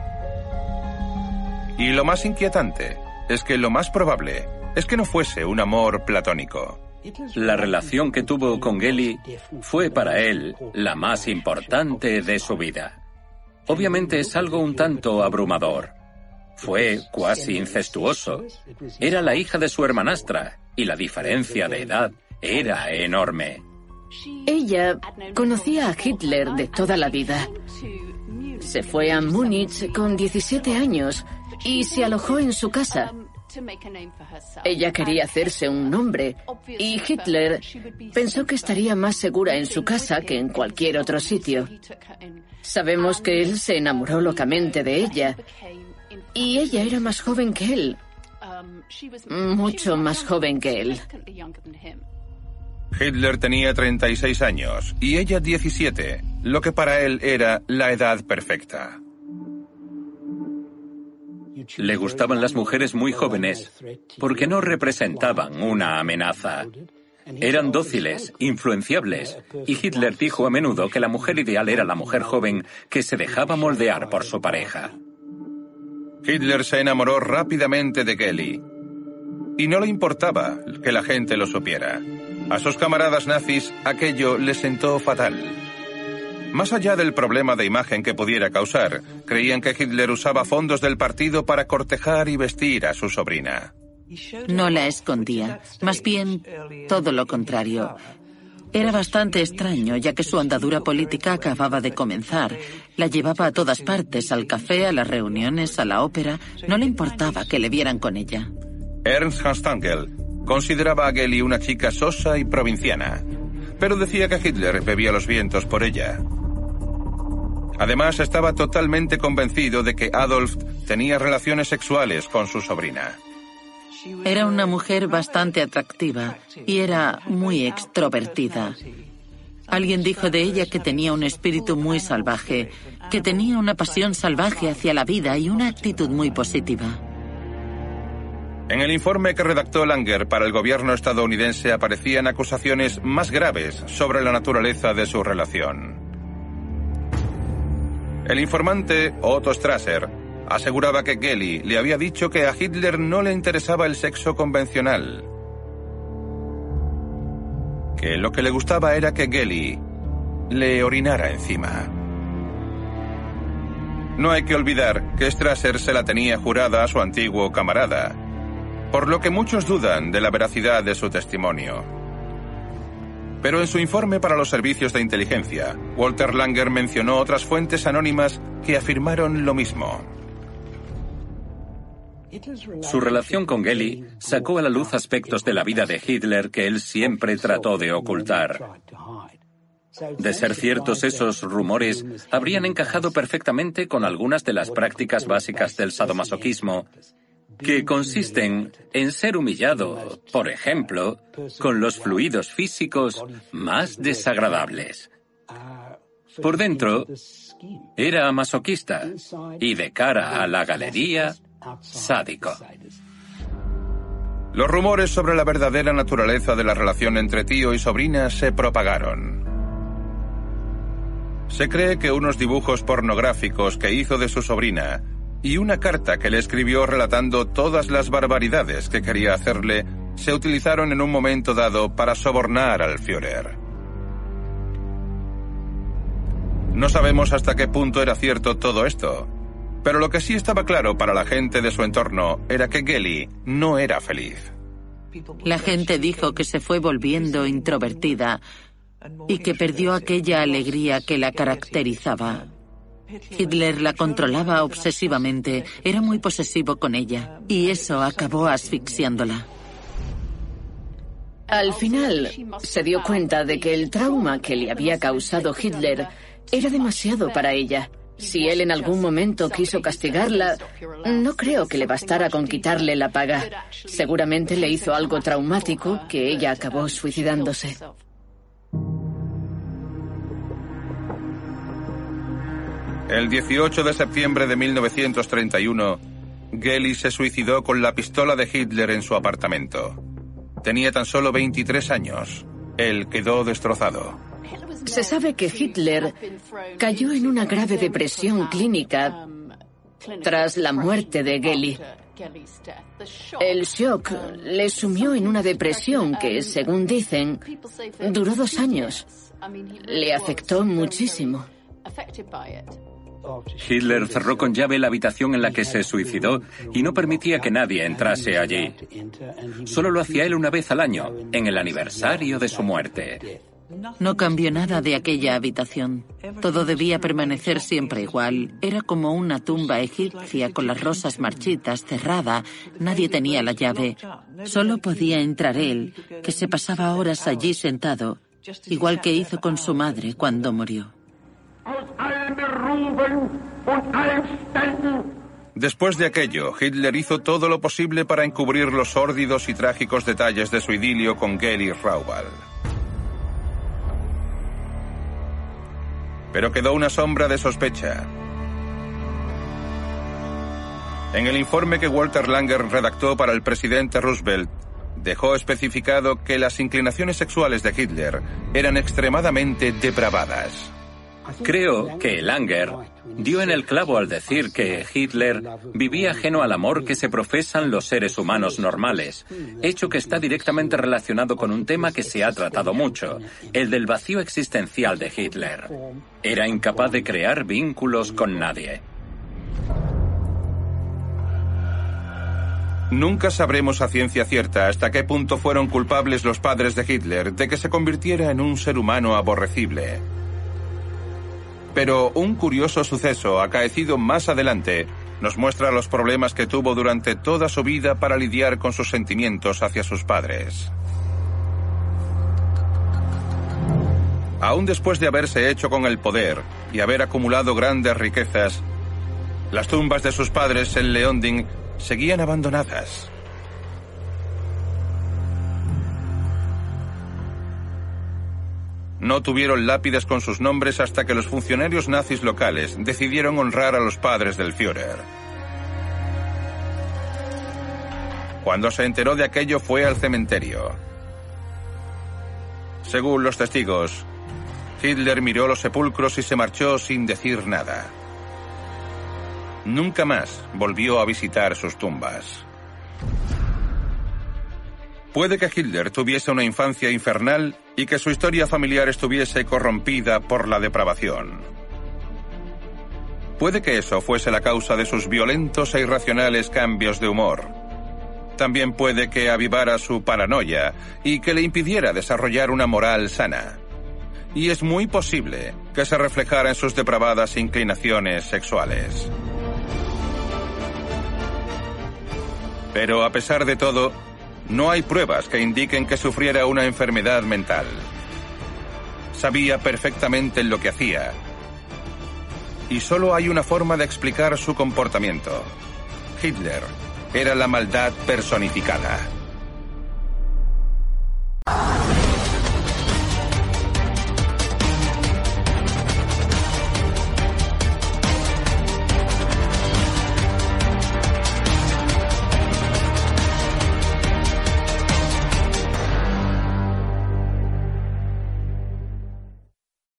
[SPEAKER 2] Y lo más inquietante es que lo más probable es que no fuese un amor platónico.
[SPEAKER 4] La relación que tuvo con Geli fue para él la más importante de su vida. Obviamente es algo un tanto abrumador. Fue cuasi incestuoso. Era la hija de su hermanastra y la diferencia de edad era enorme.
[SPEAKER 14] Ella conocía a Hitler de toda la vida. Se fue a Múnich con 17 años y se alojó en su casa. Ella quería hacerse un nombre y Hitler pensó que estaría más segura en su casa que en cualquier otro sitio. Sabemos que él se enamoró locamente de ella y ella era más joven que él, mucho más joven que él.
[SPEAKER 2] Hitler tenía 36 años y ella 17, lo que para él era la edad perfecta.
[SPEAKER 4] Le gustaban las mujeres muy jóvenes porque no representaban una amenaza. Eran dóciles, influenciables, y Hitler dijo a menudo que la mujer ideal era la mujer joven que se dejaba moldear por su pareja.
[SPEAKER 2] Hitler se enamoró rápidamente de Kelly, y no le importaba que la gente lo supiera. A sus camaradas nazis aquello les sentó fatal. Más allá del problema de imagen que pudiera causar, creían que Hitler usaba fondos del partido para cortejar y vestir a su sobrina.
[SPEAKER 16] No la escondía, más bien todo lo contrario. Era bastante extraño, ya que su andadura política acababa de comenzar. La llevaba a todas partes, al café, a las reuniones, a la ópera. No le importaba que le vieran con ella.
[SPEAKER 2] Ernst Hanstangel consideraba a Geli una chica sosa y provinciana, pero decía que Hitler bebía los vientos por ella. Además, estaba totalmente convencido de que Adolf tenía relaciones sexuales con su sobrina.
[SPEAKER 16] Era una mujer bastante atractiva y era muy extrovertida. Alguien dijo de ella que tenía un espíritu muy salvaje, que tenía una pasión salvaje hacia la vida y una actitud muy positiva.
[SPEAKER 2] En el informe que redactó Langer para el gobierno estadounidense aparecían acusaciones más graves sobre la naturaleza de su relación. El informante, Otto Strasser, aseguraba que Gelly le había dicho que a Hitler no le interesaba el sexo convencional, que lo que le gustaba era que Gelly le orinara encima. No hay que olvidar que Strasser se la tenía jurada a su antiguo camarada, por lo que muchos dudan de la veracidad de su testimonio. Pero en su informe para los servicios de inteligencia, Walter Langer mencionó otras fuentes anónimas que afirmaron lo mismo.
[SPEAKER 4] Su relación con Gelly sacó a la luz aspectos de la vida de Hitler que él siempre trató de ocultar. De ser ciertos esos rumores, habrían encajado perfectamente con algunas de las prácticas básicas del sadomasoquismo, que consisten en ser humillado, por ejemplo, con los fluidos físicos más desagradables. Por dentro, era masoquista y de cara a la galería, sádico.
[SPEAKER 2] Los rumores sobre la verdadera naturaleza de la relación entre tío y sobrina se propagaron. Se cree que unos dibujos pornográficos que hizo de su sobrina y una carta que le escribió relatando todas las barbaridades que quería hacerle se utilizaron en un momento dado para sobornar al Führer. No sabemos hasta qué punto era cierto todo esto, pero lo que sí estaba claro para la gente de su entorno era que Gelly no era feliz.
[SPEAKER 16] La gente dijo que se fue volviendo introvertida y que perdió aquella alegría que la caracterizaba. Hitler la controlaba obsesivamente, era muy posesivo con ella, y eso acabó asfixiándola.
[SPEAKER 14] Al final, se dio cuenta de que el trauma que le había causado Hitler era demasiado para ella. Si él en algún momento quiso castigarla, no creo que le bastara con quitarle la paga. Seguramente le hizo algo traumático que ella acabó suicidándose.
[SPEAKER 2] El 18 de septiembre de 1931, Gelly se suicidó con la pistola de Hitler en su apartamento. Tenía tan solo 23 años. Él quedó destrozado.
[SPEAKER 14] Se sabe que Hitler cayó en una grave depresión clínica tras la muerte de Gelly. El shock le sumió en una depresión que, según dicen, duró dos años. Le afectó muchísimo.
[SPEAKER 4] Hitler cerró con llave la habitación en la que se suicidó y no permitía que nadie entrase allí. Solo lo hacía él una vez al año, en el aniversario de su muerte.
[SPEAKER 16] No cambió nada de aquella habitación. Todo debía permanecer siempre igual. Era como una tumba egipcia con las rosas marchitas, cerrada. Nadie tenía la llave. Solo podía entrar él, que se pasaba horas allí sentado, igual que hizo con su madre cuando murió.
[SPEAKER 2] Después de aquello, Hitler hizo todo lo posible para encubrir los sórdidos y trágicos detalles de su idilio con Geri Raubal. Pero quedó una sombra de sospecha. En el informe que Walter Langer redactó para el presidente Roosevelt, dejó especificado que las inclinaciones sexuales de Hitler eran extremadamente depravadas.
[SPEAKER 4] Creo que Langer dio en el clavo al decir que Hitler vivía ajeno al amor que se profesan los seres humanos normales, hecho que está directamente relacionado con un tema que se ha tratado mucho, el del vacío existencial de Hitler. Era incapaz de crear vínculos con nadie.
[SPEAKER 2] Nunca sabremos a ciencia cierta hasta qué punto fueron culpables los padres de Hitler de que se convirtiera en un ser humano aborrecible. Pero un curioso suceso acaecido más adelante nos muestra los problemas que tuvo durante toda su vida para lidiar con sus sentimientos hacia sus padres. Aún después de haberse hecho con el poder y haber acumulado grandes riquezas, las tumbas de sus padres en Leonding seguían abandonadas. No tuvieron lápides con sus nombres hasta que los funcionarios nazis locales decidieron honrar a los padres del Führer. Cuando se enteró de aquello fue al cementerio. Según los testigos, Hitler miró los sepulcros y se marchó sin decir nada. nunca más volvió a visitar sus tumbas. Puede que Hitler tuviese una infancia infernal y que su historia familiar estuviese corrompida por la depravación. Puede que eso fuese la causa de sus violentos e irracionales cambios de humor. También puede que avivara su paranoia y que le impidiera desarrollar una moral sana. Y es muy posible que se reflejara en sus depravadas inclinaciones sexuales. Pero a pesar de todo, no hay pruebas que indiquen que sufriera una enfermedad mental. Sabía perfectamente lo que hacía. Y solo hay una forma de explicar su comportamiento. Hitler era la maldad personificada.